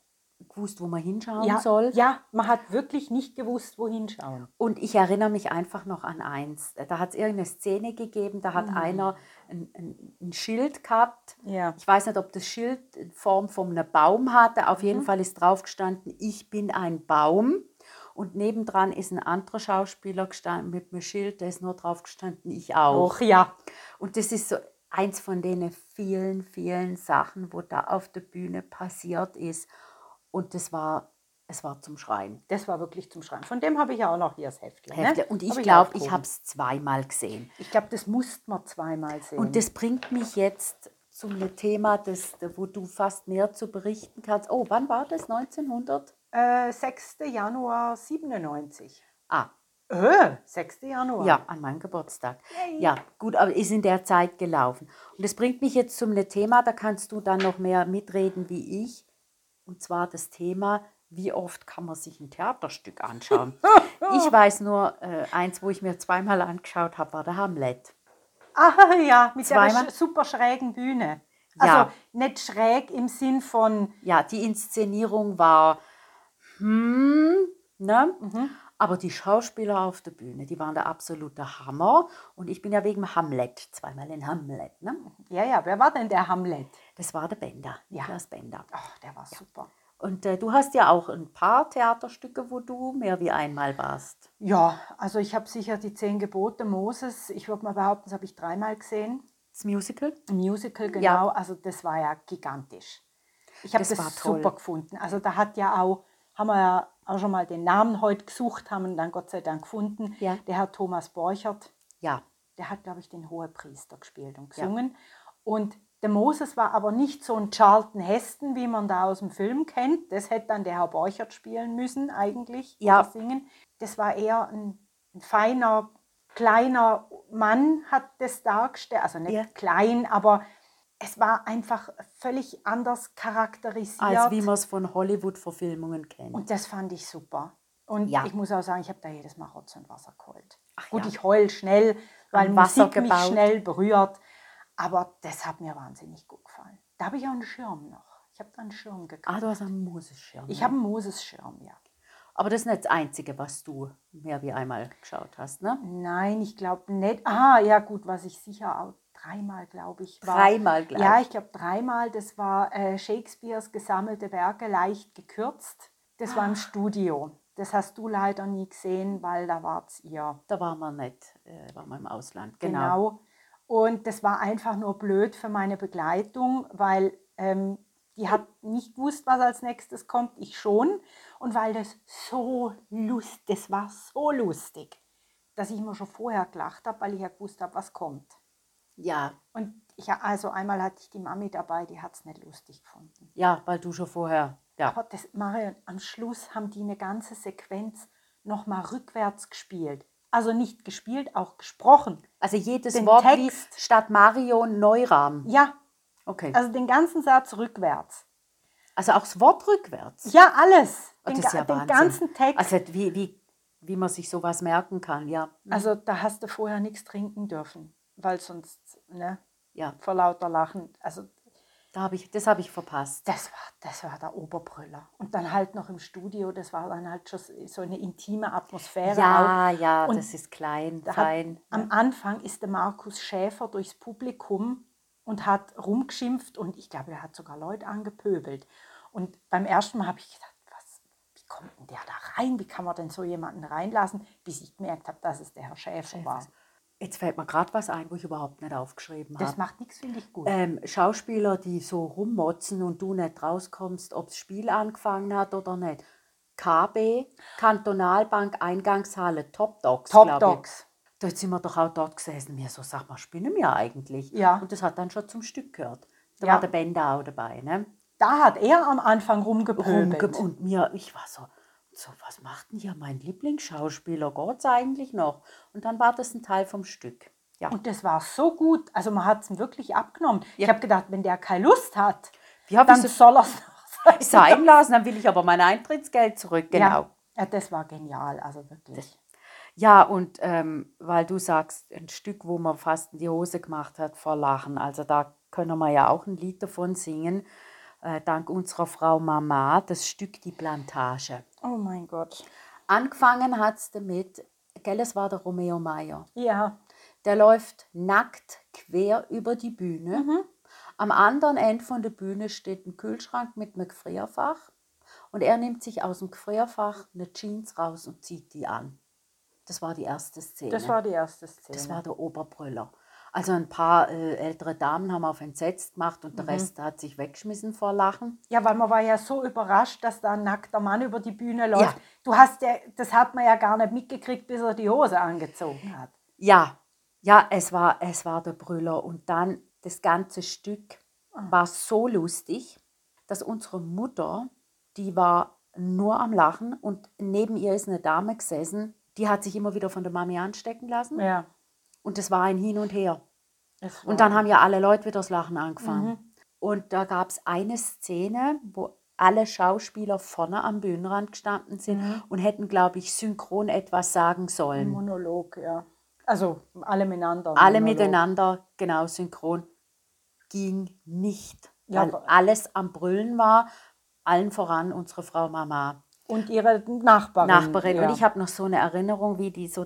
gewusst, wo man hinschauen ja, soll. ja, man hat wirklich nicht gewusst, wohin schauen. Und ich erinnere mich einfach noch an eins. Da hat es irgendeine Szene gegeben, da hat einer ein, ein, ein Schild gehabt. Ja. Ich weiß nicht, ob das Schild in Form von einem Baum hatte. Auf jeden Fall ist drauf gestanden, ich bin ein Baum. Und nebendran ist ein anderer Schauspieler gestanden mit einem Schild, da ist nur drauf gestanden, ich auch. Auch ja. Und das ist so eins von den vielen, vielen Sachen, wo da auf der Bühne passiert ist. Und das war, es war zum Schreien. Das war wirklich zum Schreiben. Von dem habe ich ja auch noch hier das Heftle. Heftle. Ne? Und ich glaube, ich aufgehoben. habe es zweimal gesehen. Ich glaube, das musste man zweimal sehen. Und das bringt mich jetzt zum Thema, das, wo du fast mehr zu berichten kannst. Oh, wann war das? 1900? äh, 6. Januar 97. Ah, Äh, 6. Januar. ja, an meinem Geburtstag. Yay. Ja, gut, aber ist in der Zeit gelaufen. Und das bringt mich jetzt zum Thema, da kannst du dann noch mehr mitreden wie ich. Und zwar das Thema, wie oft kann man sich ein Theaterstück anschauen? *laughs* ich weiß nur, äh, eins, wo ich mir zweimal angeschaut habe, war der Hamlet. Ah ja, mit der Zweimal? sch super schrägen Bühne. Also Ja. nicht schräg im Sinn von, Ja, die Inszenierung war, hm, ne? Mhm. Aber die Schauspieler auf der Bühne, die waren der absolute Hammer. Und ich bin ja wegen Hamlet, zweimal in Hamlet, ne? ja, ja, wer war denn der Hamlet? Das war der Bender, Ja. Niklas Bender. Ach, der war super. Und äh, du hast ja auch ein paar Theaterstücke, wo du mehr wie einmal warst. Ja, also ich habe sicher die zehn Gebote Moses, ich würde mal behaupten, das habe ich dreimal gesehen. Das Musical? Ein Musical, genau. Ja. Also das war ja gigantisch. Ich habe Das das, super gefunden. Also da hat ja auch, haben wir ja auch schon mal den Namen heute gesucht, haben ihn dann Gott sei Dank gefunden. Ja. Der Herr Thomas Borchert, Ja. der hat, glaube ich, den Hohepriester gespielt und gesungen. Und der Moses war aber nicht so ein Charlton Heston, wie man da aus dem Film kennt. Das hätte dann der Herr Borchert spielen müssen eigentlich Ja. oder singen. Das war eher ein, ein feiner kleiner Mann hat das dargestellt, also nicht Ja. klein, aber es war einfach völlig anders charakterisiert. Als wie man es von Hollywood-Verfilmungen kennt. und das fand ich super. Und Ja. ich muss auch sagen, ich habe da jedes Mal Rotz und Wasser geheult. Ach Gut, ich heul schnell, weil Am Wasser Musik mich schnell berührt. Aber das hat mir wahnsinnig gut gefallen. Da habe ich auch einen Schirm noch. Ich habe da einen Schirm gekauft. ah, du hast einen Moses-Schirm. ich ne? habe einen Moses-Schirm, ja. Aber das ist nicht das Einzige, was du mehr wie einmal geschaut hast, ne? Nein, ich glaube nicht. Ah, ja gut, was ich sicher auch dreimal, glaube ich, war. Dreimal gleich. Ja, ich glaube dreimal. Das war äh, Shakespeares gesammelte Werke, leicht gekürzt. Das Ah. war im Studio. Das hast du leider nie gesehen, weil da wart ihr. Da waren wir nicht, äh, waren wir im Ausland. Genau. Genau. Und das war einfach nur blöd für meine Begleitung, weil ähm, die hat nicht gewusst, was als nächstes kommt, ich schon. Und weil das so lustig, das war so lustig, dass ich mir schon vorher gelacht habe, weil ich ja gewusst habe, was kommt. Ja, Und ich, also einmal hatte ich die Mami dabei, die hat es nicht lustig gefunden. ja, weil du schon vorher, ja. Aber das, Marion, am Schluss haben die eine ganze Sequenz nochmal rückwärts gespielt. Also nicht gespielt, auch gesprochen. Also jedes Den Wort Text. wie statt Mario Neurahm. Ja, Okay. also den ganzen Satz rückwärts. Also auch das Wort rückwärts. Ja, alles. Oh, Den, ja den ganzen Text. Also wie, wie, wie man sich sowas merken kann, ja. Also da hast du vorher nichts trinken dürfen, weil sonst, ne, Ja, vor lauter Lachen, also da hab ich, das habe ich verpasst. das war, das war der Oberbrüller. Und dann halt noch im Studio, das war dann halt schon so eine intime Atmosphäre. Ja, auch. ja, Und das ist klein, Da hat, fein. am Anfang ist der Markus Schäfer durchs Publikum und hat rumgeschimpft und ich glaube, er hat sogar Leute angepöbelt. Und beim ersten Mal habe ich gedacht, was, wie kommt denn der da rein? Wie kann man denn so jemanden reinlassen? Bis ich gemerkt habe, dass es der Herr Schäfer war. Jetzt fällt mir gerade was ein, wo ich überhaupt nicht aufgeschrieben Das habe. macht nichts, finde ich gut. Ähm, Schauspieler, die so rummotzen und du nicht rauskommst, ob das Spiel angefangen hat oder nicht. KB, Kantonalbank, Eingangshalle, Top Dogs. Top Dogs. Dort sind wir doch auch dort gesessen. Wir so, sag mal, spinnen wir eigentlich? Ja. Und das hat dann schon zum Stück gehört. Da Ja. war der Bender auch dabei. Ne? Da hat er am Anfang rumgepöbelt. Rumge und mir, ich war so, so, was macht denn hier mein Lieblingsschauspieler? Geht's eigentlich noch? Und dann war das ein Teil vom Stück. Ja. Und das war so gut. Also man hat es wirklich abgenommen. Ich Ja. habe gedacht, wenn der keine Lust hat, Ja, dann soll er es noch sein. sein lassen, dann will ich aber mein Eintrittsgeld zurück. Genau. Ja, das war genial, also wirklich. Ja, und ähm, weil du sagst, ein Stück, wo man fast in die Hose gemacht hat vor Lachen, also da können wir ja auch ein Lied davon singen, äh, dank unserer Frau Mama, das Stück Die Plantage. Oh mein Gott. Angefangen hat es damit, gell, es war der Romeo Meyer. Ja. Der läuft nackt quer über die Bühne. Am anderen Ende von der Bühne steht ein Kühlschrank mit einem Gefrierfach. Und er nimmt sich aus dem Gefrierfach eine Jeans raus und zieht die an. Das war die erste Szene. Das war die erste Szene. Das war der Oberbrüller. Also ein paar äh, ältere Damen haben auf entsetzt gemacht und der Rest hat sich weggeschmissen vor Lachen. ja, weil man war ja so überrascht, dass da ein nackter Mann über die Bühne läuft. Ja. Du hast ja, das hat man ja gar nicht mitgekriegt, bis er die Hose angezogen hat. Ja, ja, es war, es war der Brüller. Und dann das ganze Stück war so lustig, dass unsere Mutter, die war nur am Lachen und neben ihr ist eine Dame gesessen, die hat sich immer wieder von der Mami anstecken lassen. Ja. Und das war ein Hin und Her. Und dann haben ja alle Leute wieder das Lachen angefangen. Und da gab es eine Szene, wo alle Schauspieler vorne am Bühnenrand gestanden sind und hätten, glaube ich, synchron etwas sagen sollen. Monolog, ja. Also alle miteinander. Alle Monolog. miteinander, genau, synchron, ging nicht. Ja, weil alles am Brüllen war, allen voran unsere Frau Mama. Und ihre Nachbarin. Nachbarin. Ja. Und ich habe noch so eine Erinnerung, wie die so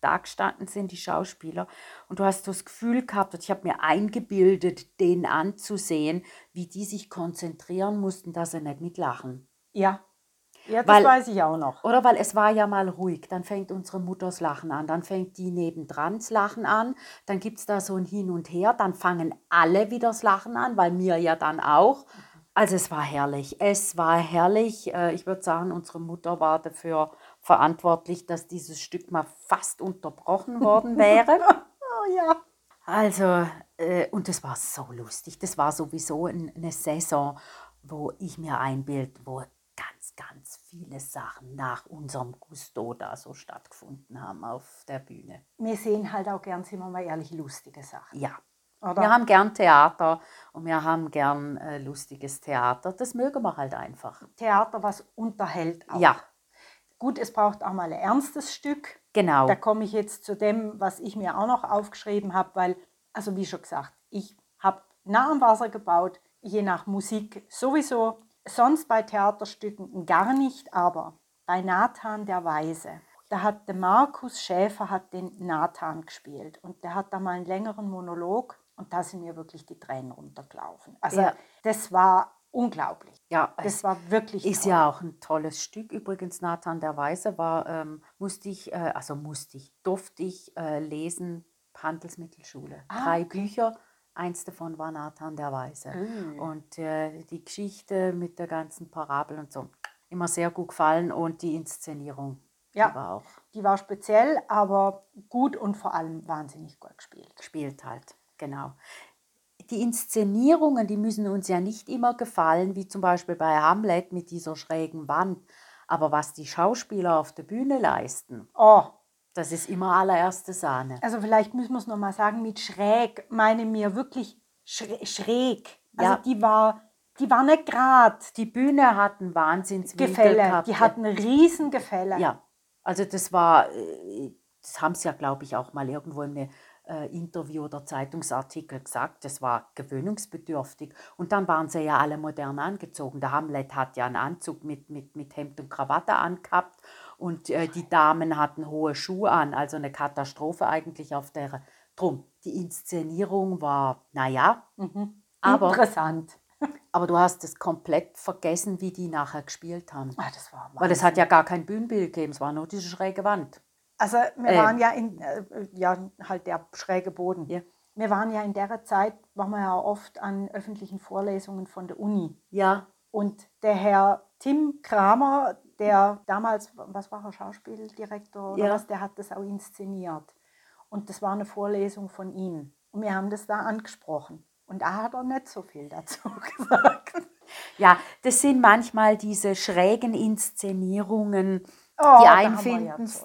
da gestanden sind, die Schauspieler. Und du hast so das Gefühl gehabt, und ich habe mir eingebildet, denen anzusehen, wie die sich konzentrieren mussten, dass sie nicht mitlachen. ja. Ja, das Weil- weiß ich auch noch. Oder weil es war ja mal ruhig, dann fängt unsere Mutter das Lachen an, dann fängt die nebendran das Lachen an, dann gibt es da so ein Hin und Her, dann fangen alle wieder das Lachen an, weil mir ja dann auch. Also es war herrlich, es war herrlich. Äh, Ich würde sagen, unsere Mutter war dafür verantwortlich, dass dieses Stück mal fast unterbrochen worden wäre. *laughs* Oh ja. Also, äh, und das war so lustig. Das war sowieso ein, eine Saison, wo ich mir einbild, wo ganz, ganz viele Sachen nach unserem Gusto da so stattgefunden haben auf der Bühne. Wir sehen halt auch gern, sind wir mal ehrlich, lustige Sachen. Ja. Oder? Wir haben gern Theater und wir haben gern äh, lustiges Theater. Das mögen wir halt einfach. Theater, was unterhält auch. Ja, Gut, es braucht auch mal ein ernstes Stück. genau. Da komme ich jetzt zu dem, was ich mir auch noch aufgeschrieben habe, weil, also wie schon gesagt, ich habe nah am Wasser gebaut, je nach Musik sowieso, sonst bei Theaterstücken gar nicht, aber bei Nathan der Weise, da hat der Markus Schäfer hat den Nathan gespielt und der hat da mal einen längeren Monolog und da sind mir wirklich die Tränen runtergelaufen. Also Ja. das war unglaublich. Ja, Das war wirklich Ist toll. ja auch ein tolles Stück. Übrigens, Nathan der Weise war, ähm, musste ich, äh, also musste ich, durfte ich äh, lesen, Handelsmittelschule. Ah, Drei okay. Bücher, eins davon war Nathan der Weise. Mm. Und äh, die Geschichte mit der ganzen Parabel und so, immer sehr gut gefallen und die Inszenierung Ja. die war auch Die war speziell, aber gut und vor allem wahnsinnig gut gespielt. gespielt halt, genau. Die Inszenierungen, die müssen uns ja nicht immer gefallen, wie zum Beispiel bei Hamlet mit dieser schrägen Wand. Aber was die Schauspieler auf der Bühne leisten, Oh, das ist immer allererste Sahne. also vielleicht müssen wir es nochmal sagen, mit schräg meine wir wirklich schrä- schräg. Also Ja. die war, die war nicht grad. Die Bühne hat einen Wahnsinnswinkel Gefälle, gehabt. die hatten riesen Gefälle. Ja, also das war, äh, das haben sie ja, glaube ich, auch mal irgendwo in äh, Interview oder Zeitungsartikel gesagt, das war gewöhnungsbedürftig. Und dann waren sie ja alle modern angezogen. Der Hamlet hat ja einen Anzug mit, mit, mit Hemd und Krawatte angehabt und äh, die Damen hatten hohe Schuhe an, also eine Katastrophe eigentlich auf der. Drum, die Inszenierung war, naja, Mhm. Aber- Interessant. *laughs* aber du hast es komplett vergessen, wie die nachher gespielt haben. Ah, das war Weil es hat ja gar kein Bühnenbild gegeben, es war nur diese schräge Wand. Also wir Ähm. waren ja in, äh, ja, halt der schräge Boden. Ja. Wir waren ja in der Zeit, waren wir ja oft an öffentlichen Vorlesungen von der Uni. Ja, Und der Herr Tim Kramer, der damals, was war er, Schauspieldirektor oder Ja. was, der hat das auch inszeniert. Und das war eine Vorlesung von ihm. Und wir haben das da angesprochen. Und da hat er nicht so viel dazu *laughs* gesagt. Ja, das sind manchmal diese schrägen Inszenierungen. Oh, die da einen haben wir ja finden's-.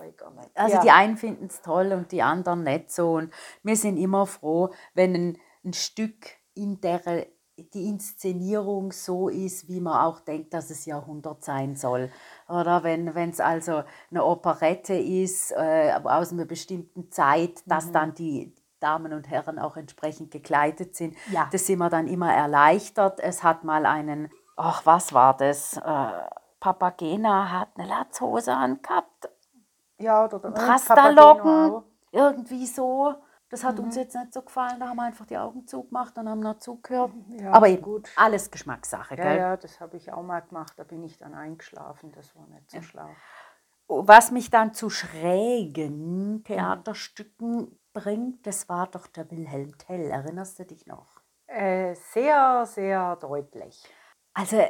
Also ja. die einen finden es toll und die anderen nicht so. Und wir sind immer froh, wenn ein, ein Stück in der die Inszenierung so ist, wie man auch denkt, dass es Jahrhundert sein soll. Oder wenn es also eine Operette ist äh, aus einer bestimmten Zeit, dass Mhm. dann die Damen und Herren auch entsprechend gekleidet sind. Ja. Das sind wir dann immer erleichtert. Es hat mal einen, ach, was war das? Äh, Papagena hat eine Latzhose angehabt. ja, oder, oder Rastalocken, irgendwie so. Das hat Mhm. uns jetzt nicht so gefallen. Da haben wir einfach die Augen zugemacht und haben noch zugehört. Ja, Aber eben, gut. alles Geschmackssache, Ja, gell? ja, das habe ich auch mal gemacht. Da bin ich dann eingeschlafen. Das war nicht so schlau. Was mich dann zu schrägen Theaterstücken bringt, das war doch der Wilhelm Tell. Erinnerst du dich noch? Äh, sehr, sehr deutlich. Also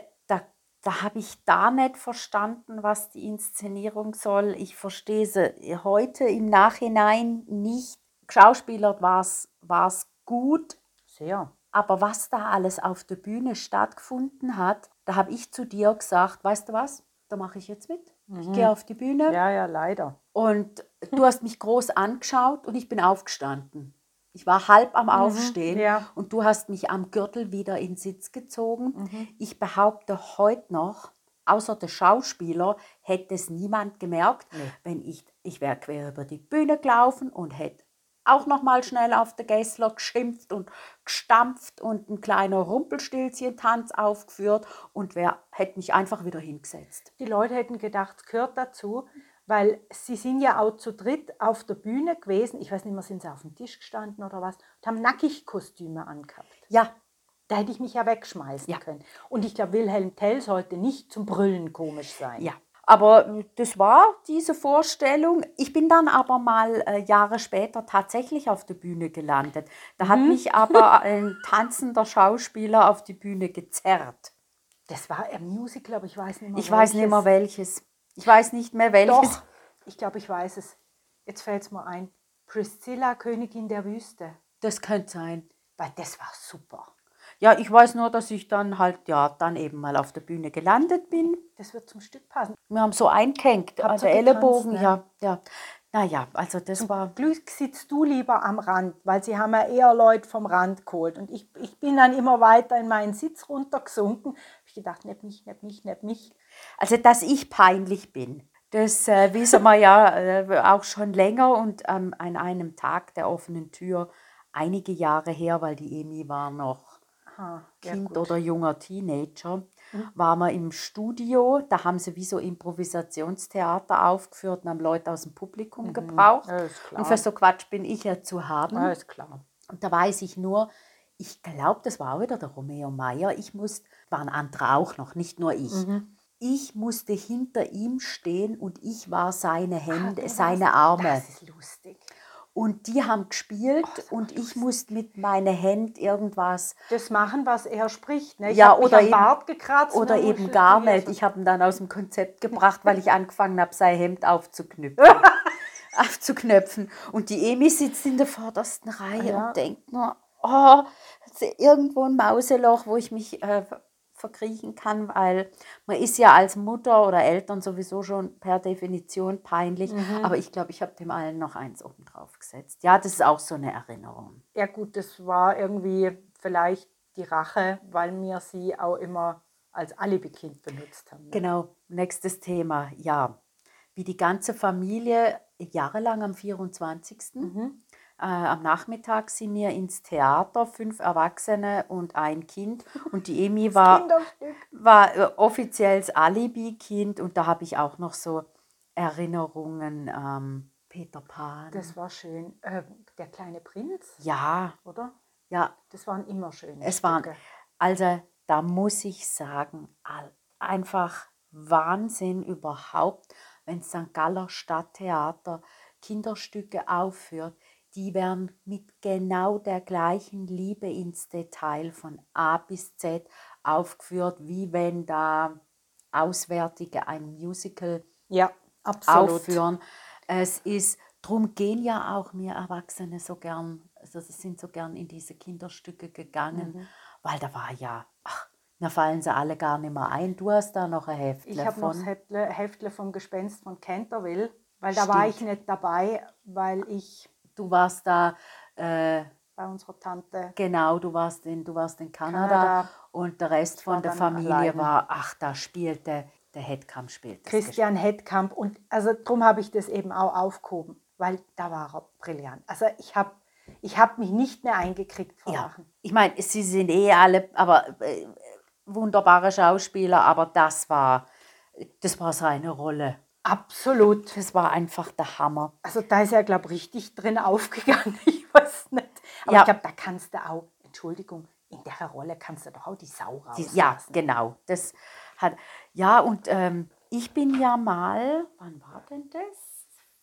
da, habe ich da nicht verstanden, was die Inszenierung soll. Ich verstehe sie heute im Nachhinein nicht. Geschauspielert war es gut, Sehr. aber was da alles auf der Bühne stattgefunden hat, da habe ich zu dir gesagt, weißt du was, da mache ich jetzt mit. Ich gehe auf die Bühne Ja, ja, leider. und du hast mich groß angeschaut und ich bin aufgestanden. Ich war halb am Aufstehen ja. und du hast mich am Gürtel wieder in Sitz gezogen. Ich behaupte heute noch, außer der Schauspieler hätte es niemand gemerkt, wenn ich, ich wäre quer über die Bühne gelaufen und hätte auch noch mal schnell auf der Gessler geschimpft und gestampft und ein kleiner Rumpelstilzchen-Tanz aufgeführt und wer hätte mich einfach wieder hingesetzt. Die Leute hätten gedacht, es gehört dazu, weil sie sind ja auch zu dritt auf der Bühne gewesen. Ich weiß nicht mehr, sind sie auf dem Tisch gestanden oder was und haben nackig Kostüme angehabt. Ja, Da hätte ich mich ja wegschmeißen Ja. können. Und ich glaube, Wilhelm Tell sollte nicht zum Brüllen komisch sein. Ja, aber äh, das war diese Vorstellung. Ich bin dann aber mal äh, Jahre später tatsächlich auf der Bühne gelandet. Da hat mich aber ein tanzender Schauspieler auf die Bühne gezerrt. Das war ein Musical, aber ich weiß nicht mehr. Ich weiß nicht mehr welches. Ich weiß nicht mehr welches. Doch, *laughs* ich glaube, ich weiß es. Jetzt fällt es mir ein. Priscilla, Königin der Wüste. Das könnte sein. Weil das war super. Ja, ich weiß nur, dass ich dann halt, ja, dann eben mal auf der Bühne gelandet bin. Das wird zum Stück passen. Wir haben so Habt also getanzt, Ellenbogen, ne? ja, ja. Naja, also das war, Glück sitzt du lieber am Rand, weil sie haben ja eher Leute vom Rand geholt. Und ich, ich bin dann immer weiter in meinen Sitz runtergesunken. Hab ich gedacht, nicht mich, nicht mich, nicht mich. Also dass ich peinlich bin. Das äh, wissen wir ja äh, auch schon länger und ähm, an einem Tag der offenen Tür, einige Jahre her, weil die Emi war noch Aha, Kind oder junger Teenager, waren wir im Studio. Da haben sie wie so Improvisationstheater aufgeführt und haben Leute aus dem Publikum gebraucht. Ja. Und für so Quatsch bin ich ja zu haben. Ja, ist klar. Und da weiß ich nur, ich glaube, das war auch wieder der Romeo Meyer. Ich musste, waren andere auch noch, nicht nur ich. Mhm. Ich musste hinter ihm stehen und ich war seine Hände, Ah, seine Arme. Das ist lustig. Und die haben gespielt das und ich musste mit meinen Händen irgendwas Das machen, was er spricht. Ne? Ich Ja, oder eben- Bart gekratzt. oder dann eben gar nicht. Ich habe ihn dann aus dem Konzept gebracht, weil ich *laughs* angefangen habe, sein Hemd aufzuknüpfen. *laughs* aufzuknöpfen. Und die Emi sitzt in der vordersten Reihe Ja. und denkt nur, oh, irgendwo ein Mauseloch, wo ich mich äh, verkriechen kann, weil man ist ja als Mutter oder Eltern sowieso schon per Definition peinlich. Mhm. Aber ich glaube, ich habe dem allen noch eins oben drauf gesetzt. Ja, das ist auch so eine Erinnerung. Ja gut, das war irgendwie vielleicht die Rache, weil wir sie auch immer als Alibi-Kind benutzt haben. Ne? Genau, nächstes Thema. Ja, wie die ganze Familie jahrelang am 24. Äh, am Nachmittag sind wir ins Theater, fünf Erwachsene und ein Kind. Und die Emi war, war äh, offizielles Alibi-Kind und da habe ich auch noch so Erinnerungen. Ähm, Peter Pan. Das war schön. Äh, der kleine Prinz, ja, oder? ja, Das waren immer schöne Es waren, Stücke. also da muss ich sagen, einfach Wahnsinn überhaupt, wenn St. Galler Stadttheater Kinderstücke aufführt, die werden mit genau der gleichen Liebe ins Detail von A bis Z aufgeführt, wie wenn da Auswärtige ein Musical Ja, absolut. aufführen. Es ist, drum gehen ja auch wir Erwachsene so gern, also sie sind so gern in diese Kinderstücke gegangen, Mhm. weil da war ja, ach, mir fallen sie alle gar nicht mehr ein. Du hast da noch ein Heftle Ich habe noch das von. Heftle, Heftle vom Gespenst von Canterville, weil da war ich Stimmt. nicht dabei, weil ich Du warst da, äh, bei unserer Tante genau, du warst in, du warst in Kanada, Kanada. und der Rest von der Familie alleine. war, ach, da spielte, der Headcamp spielte. das Christian Hettkamp und also darum habe ich das eben auch aufgehoben, weil da war er brillant. Also ich habe ich hab mich nicht mehr eingekriegt vor Ja, ich meine, sie sind eh alle, aber äh, wunderbare Schauspieler, aber das war, das war seine Rolle. Absolut. Das war einfach der Hammer. Also da ist er, glaube ich, richtig drin aufgegangen. *laughs* Ich weiß nicht. Aber Ja. ich glaube, da kannst du auch, Entschuldigung, in der Rolle kannst du doch auch die Sau rauslassen. ja, genau. Das hat, ja, und ähm, ich bin ja mal, wann war denn das?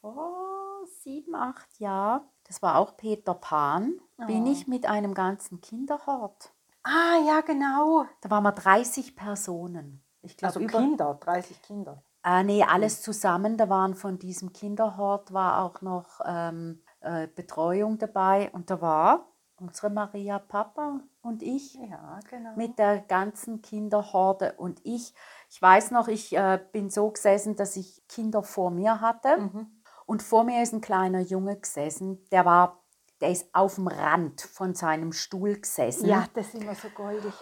Vor sieben, acht Jahren. Das war auch Peter Pan. Bin Oh. ich mit einem ganzen Kinderhort. Ah, ja, genau. Da waren wir 30 Personen. Ich glaube, Also über, Kinder, 30 Kinder. Ah, nee, alles zusammen. Da waren von diesem Kinderhort war auch noch ähm, äh, Betreuung dabei. Und da war unsere Maria Papa und ich Ja, genau. mit der ganzen Kinderhorde. Und ich, ich weiß noch, ich äh, bin so gesessen, dass ich Kinder vor mir hatte. Mhm. Und vor mir ist ein kleiner Junge gesessen, der war, der ist auf dem Rand von seinem Stuhl gesessen Ja, das ist immer so goldig.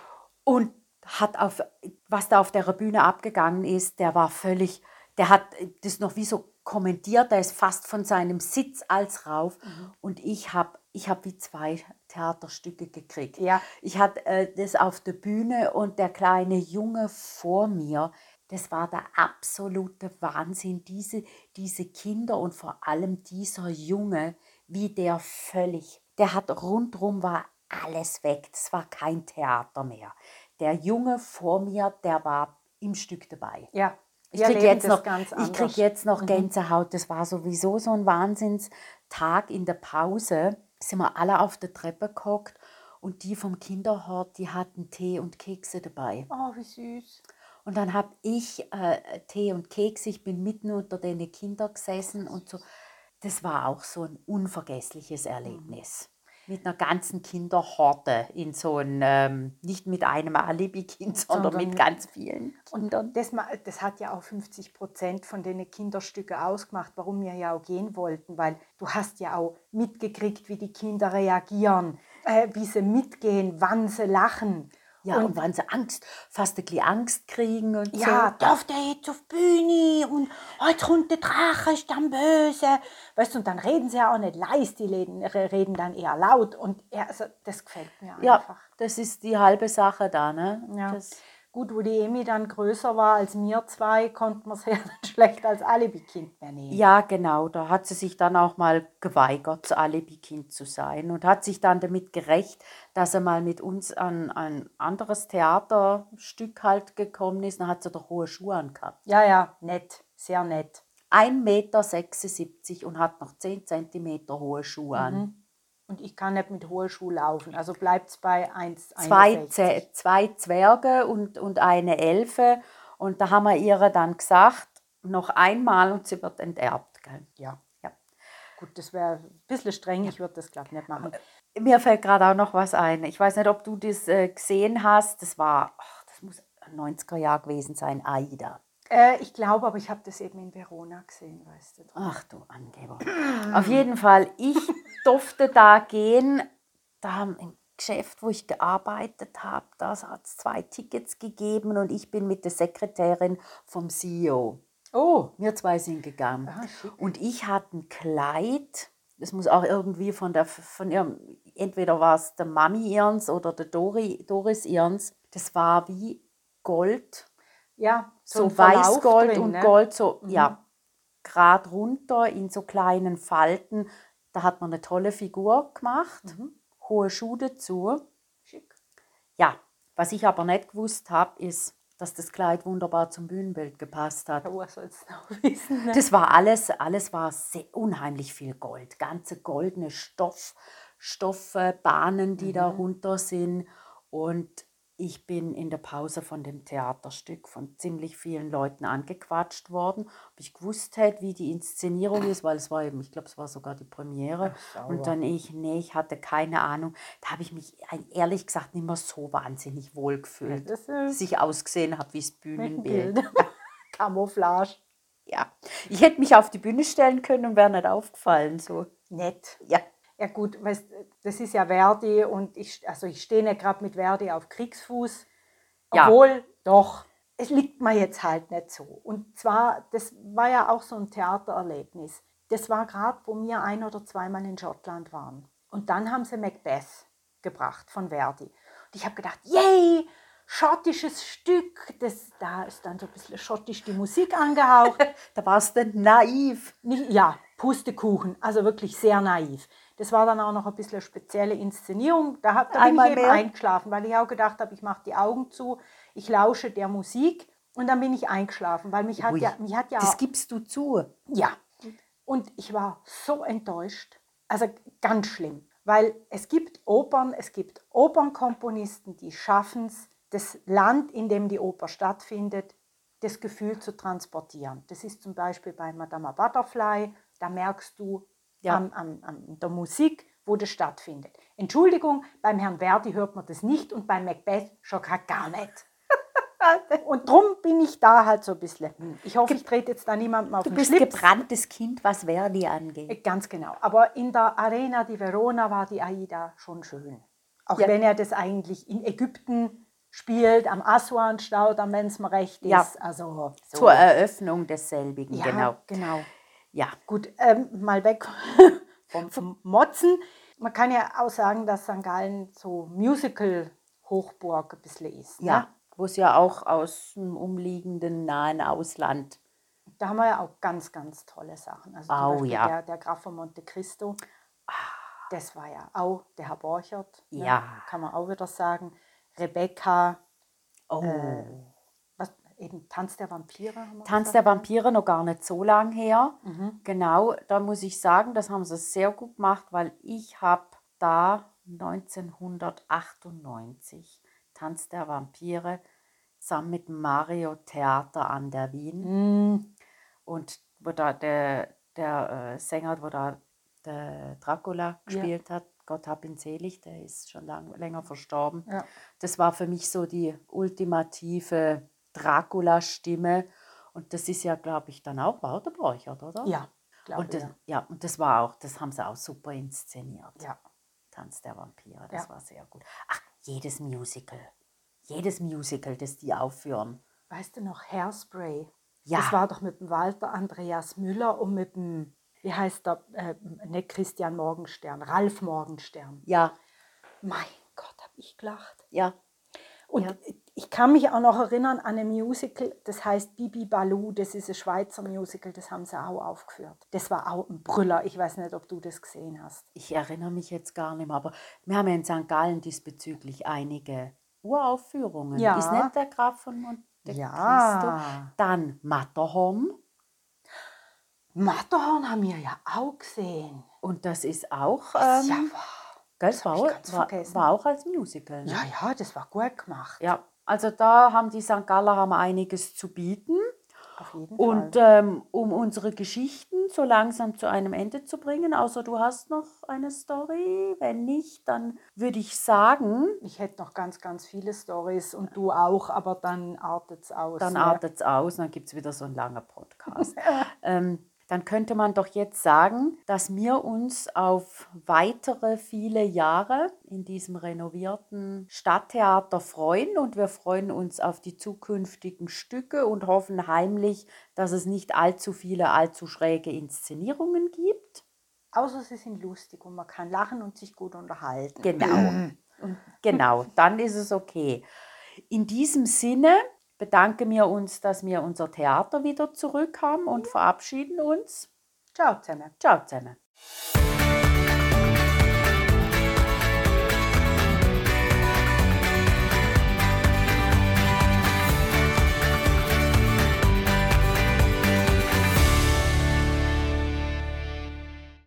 und hat auf, was da auf der Bühne abgegangen ist, der war völlig, der hat das noch wie so kommentiert, der ist fast von seinem Sitz als rauf und ich habe ich hab wie zwei Theaterstücke gekriegt. Ja. Ich hatte äh, das auf der Bühne und der kleine Junge vor mir, das war der absolute Wahnsinn. Diese, diese Kinder und vor allem dieser Junge, wie der völlig, der hat rundrum war alles weg. Das war kein Theater mehr. Der Junge vor mir, der war im Stück dabei. Ja. Ich wir krieg erleben jetzt noch, ich. Mhm. krieg jetzt noch Gänsehaut. Das war sowieso so ein Wahnsinnstag in der Pause. Sind wir alle auf der Treppe gehockt und die vom Kinderhort, die hatten Tee und Kekse dabei. Oh, wie süß. Und dann habe ich äh, Tee und Kekse, ich bin mitten unter den Kindern gesessen und so. Das war auch so ein unvergessliches Erlebnis. Mit einer ganzen Kinderhorde in so ein, ähm, nicht mit einem Alibi-Kind, sondern, Sondern- mit ganz vielen Und Kindern. das, ma- das hat ja auch 50 Prozent von den Kinderstücke ausgemacht, warum wir ja auch gehen wollten, weil du hast ja auch mitgekriegt, wie die Kinder reagieren, äh, wie sie mitgehen, wann sie lachen. Ja, und, und wann sie Angst, fast ein bisschen Angst kriegen und ja, so. darf der jetzt auf die Bühne und oh, jetzt kommt der Drache, ist dann böse. Weißt du, und dann reden sie ja auch nicht leise, die reden, reden dann eher laut. Und ja, also, das gefällt mir Ja, einfach. das ist die halbe Sache da, ne? Ja. Das, Gut, wo die Emi dann größer war als wir zwei, konnten wir sie *laughs* ja dann schlecht als Alibi-Kind mehr nehmen. ja, genau. Da hat sie sich dann auch mal geweigert, Alibi-Kind zu sein und hat sich dann damit gerecht, dass er mal mit uns an ein anderes Theaterstück halt gekommen ist. Dann hat sie doch hohe Schuhe angehabt. Ja, ja, nett, sehr nett. 1,76 Meter und hat noch 10 Zentimeter hohe Schuhe an. Mhm. Und ich kann nicht mit hoher Schuh laufen, also bleibt es bei 1, zwei, 61. Zä- zwei Zwerge und, und eine Elfe. Und da haben wir ihr dann gesagt, noch einmal und sie wird enterbt. Gell? Ja, Ja. gut, das wäre ein bisschen streng, ich würde das, glaube ich, nicht machen. Mir fällt gerade auch noch was ein. Ich weiß nicht, ob du das äh, gesehen hast. Das war, ach, das muss 90er Jahr gewesen sein, Aida. Äh, ich glaube, aber ich habe das eben in Verona gesehen, weißt du. Ach du Angeber. Auf jeden Fall, ich *laughs* durfte da gehen. Da haben im Geschäft, wo ich gearbeitet habe, da hat es zwei Tickets gegeben und ich bin mit der Sekretärin vom CEO. Oh, Wir zwei sind gegangen. Ah, schick. und ich hatte ein Kleid, das muss auch irgendwie von der, von ihrem, entweder war es der Mami Irns oder der Dori, Doris Irns. Das war wie Gold, ja, so, Verlauf Weißgold drin, und ne? Gold, so, Mhm. ja, grad runter in so kleinen Falten. Da hat man eine tolle Figur gemacht, Mhm. hohe Schuhe dazu. Schick. Ja, was ich aber nicht gewusst habe, ist, dass das Kleid wunderbar zum Bühnenbild gepasst hat. Ja, *laughs* wissen? Ne? Das war alles, alles war sehr, unheimlich viel Gold. Ganze goldene Stoff, Stoffbahnen, die da runter sind. Und ich bin in der Pause von dem Theaterstück von ziemlich vielen Leuten angequatscht worden, ob ich gewusst hätte, wie die Inszenierung ist, weil es war eben, ich glaube, es war sogar die Premiere. Ach. Und dann ich, nee, ich hatte keine Ahnung. Da habe ich mich ehrlich gesagt nicht mehr so wahnsinnig wohl gefühlt, Das dass ich ausgesehen habe wie das Bühnenbild. Bild. *laughs* Camouflage. Ja, ich hätte mich auf die Bühne stellen können und wäre nicht aufgefallen. So. Nett. Ja. Ja gut, weißt, das ist ja Verdi und ich, also ich stehe nicht gerade mit Verdi auf Kriegsfuß. Ja. Obwohl, doch, es liegt mir jetzt halt nicht so. Und zwar, das war ja auch so ein Theatererlebnis. Das war gerade, wo wir ein oder zweimal in Schottland waren. Und dann haben sie Macbeth gebracht von Verdi. Und ich habe gedacht, yay, schottisches Stück. Das, da ist dann so ein bisschen schottisch die Musik angehaucht. *laughs* Da warst du naiv. Nicht, ja, Pustekuchen, also wirklich sehr naiv. Das war dann auch noch ein bisschen eine spezielle Inszenierung. Da, hab, da bin Einmal ich eben mehr? eingeschlafen, weil ich auch gedacht habe, ich mache die Augen zu, ich lausche der Musik und dann bin ich eingeschlafen, weil mich hat Ui, ja, mich hat ja, Das gibst du zu. ja. Und ich war so enttäuscht, also ganz schlimm, weil es gibt Opern, es gibt Opernkomponisten, die schaffen es, das Land, in dem die Oper stattfindet, das Gefühl zu transportieren. Das ist zum Beispiel bei Madame Butterfly, da merkst du Ja. an, an, an der Musik, wo das stattfindet. Entschuldigung, beim Herrn Verdi hört man das nicht und bei Macbeth schon gar nicht. *laughs* Und drum bin ich da halt so ein bisschen. hm, Ich hoffe, ich trete jetzt da niemandem auf Du den bist Schlips. gebranntes Kind, was Verdi Äh, angeht. Ganz genau. Aber in der Arena di Verona war die Aida schon schön. Auch Ja. wenn er das eigentlich in Ägypten spielt, am Aswan-Staudamm, wenn es mir recht ist. Ja. Also so. Zur Eröffnung desselbigen, ja, genau. genau. Ja, Gut, ähm, mal weg *laughs* vom, vom Motzen. Man kann ja auch sagen, dass St. Gallen so Musical-Hochburg ein bisschen ist. ja. Ne? Wo es ja auch aus dem umliegenden nahen Ausland. Da haben wir ja auch ganz, ganz tolle Sachen. Also zum Au, Beispiel ja. der, der Graf von Monte Cristo. Das war ja auch der Herr Borchert. ne? Ja. Kann man auch wieder sagen. Rebecca, Oh. Äh, eben Tanz der Vampire. Haben wir Tanz der? Vampire noch gar nicht so lang her. Mhm. Genau, da muss ich sagen, das haben sie sehr gut gemacht, weil ich habe da 1998 Tanz der Vampire zusammen mit Mario Theater an der Wien Mm, und wo da der, der äh, Sänger, wo da der Dracula gespielt hat, Gott hab ihn selig, der ist schon lang, länger verstorben. Ja. Das war für mich so die ultimative Dracula-Stimme. Und das ist ja, glaube ich, dann auch Walter Borchert, oder? Ja, glaube Und das, ich. ja, und das war auch, das haben sie auch super inszeniert. Ja. Tanz der Vampire, das Ja. war sehr gut. Ach, jedes Musical. Jedes Musical, das die aufführen. Weißt du noch, Hairspray? Ja. Das war doch mit dem Walter Andreas Müller und mit dem, wie heißt der, äh, nicht Christian Morgenstern, Ralf Morgenstern. Ja, Mein Gott, hab ich gelacht. ja. Und Ja. Ich kann mich auch noch erinnern an ein Musical, das heißt Bibi Baloo, das ist ein Schweizer Musical, das haben sie auch aufgeführt. Das war auch ein Brüller, ich weiß nicht, ob du das gesehen hast. Ich erinnere mich jetzt gar nicht mehr, aber wir haben ja in St. Gallen diesbezüglich einige Uraufführungen. Ja. Ist nicht der Graf von Monte? Ja. Dann Matterhorn. Matterhorn haben wir ja auch gesehen. Und das ist auch, Das ja ähm, wahr. gell, das hab war, war, war auch als Musical. Ne? Ja, ja, das war gut gemacht. ja. Also da haben die St. Galler haben einiges zu bieten. Auf jeden Und Fall. ähm, um unsere Geschichten so langsam zu einem Ende zu bringen, außer du hast noch eine Story, wenn nicht, dann würde ich sagen, Ich hätte noch ganz, ganz viele Stories und du auch, aber dann artet es aus. dann ne? artet es aus und dann gibt es wieder so einen langen Podcast. *laughs* ähm, dann könnte man doch jetzt sagen, dass wir uns auf weitere viele Jahre in diesem renovierten Stadttheater freuen und wir freuen uns auf die zukünftigen Stücke und hoffen heimlich, dass es nicht allzu viele allzu schräge Inszenierungen gibt. Außer sie sind lustig und man kann lachen und sich gut unterhalten. Genau. Und genau, dann ist es okay. In diesem Sinne bedanken wir uns, dass wir unser Theater wieder zurück haben und verabschieden uns. Ciao zusammen. Ciao zusammen.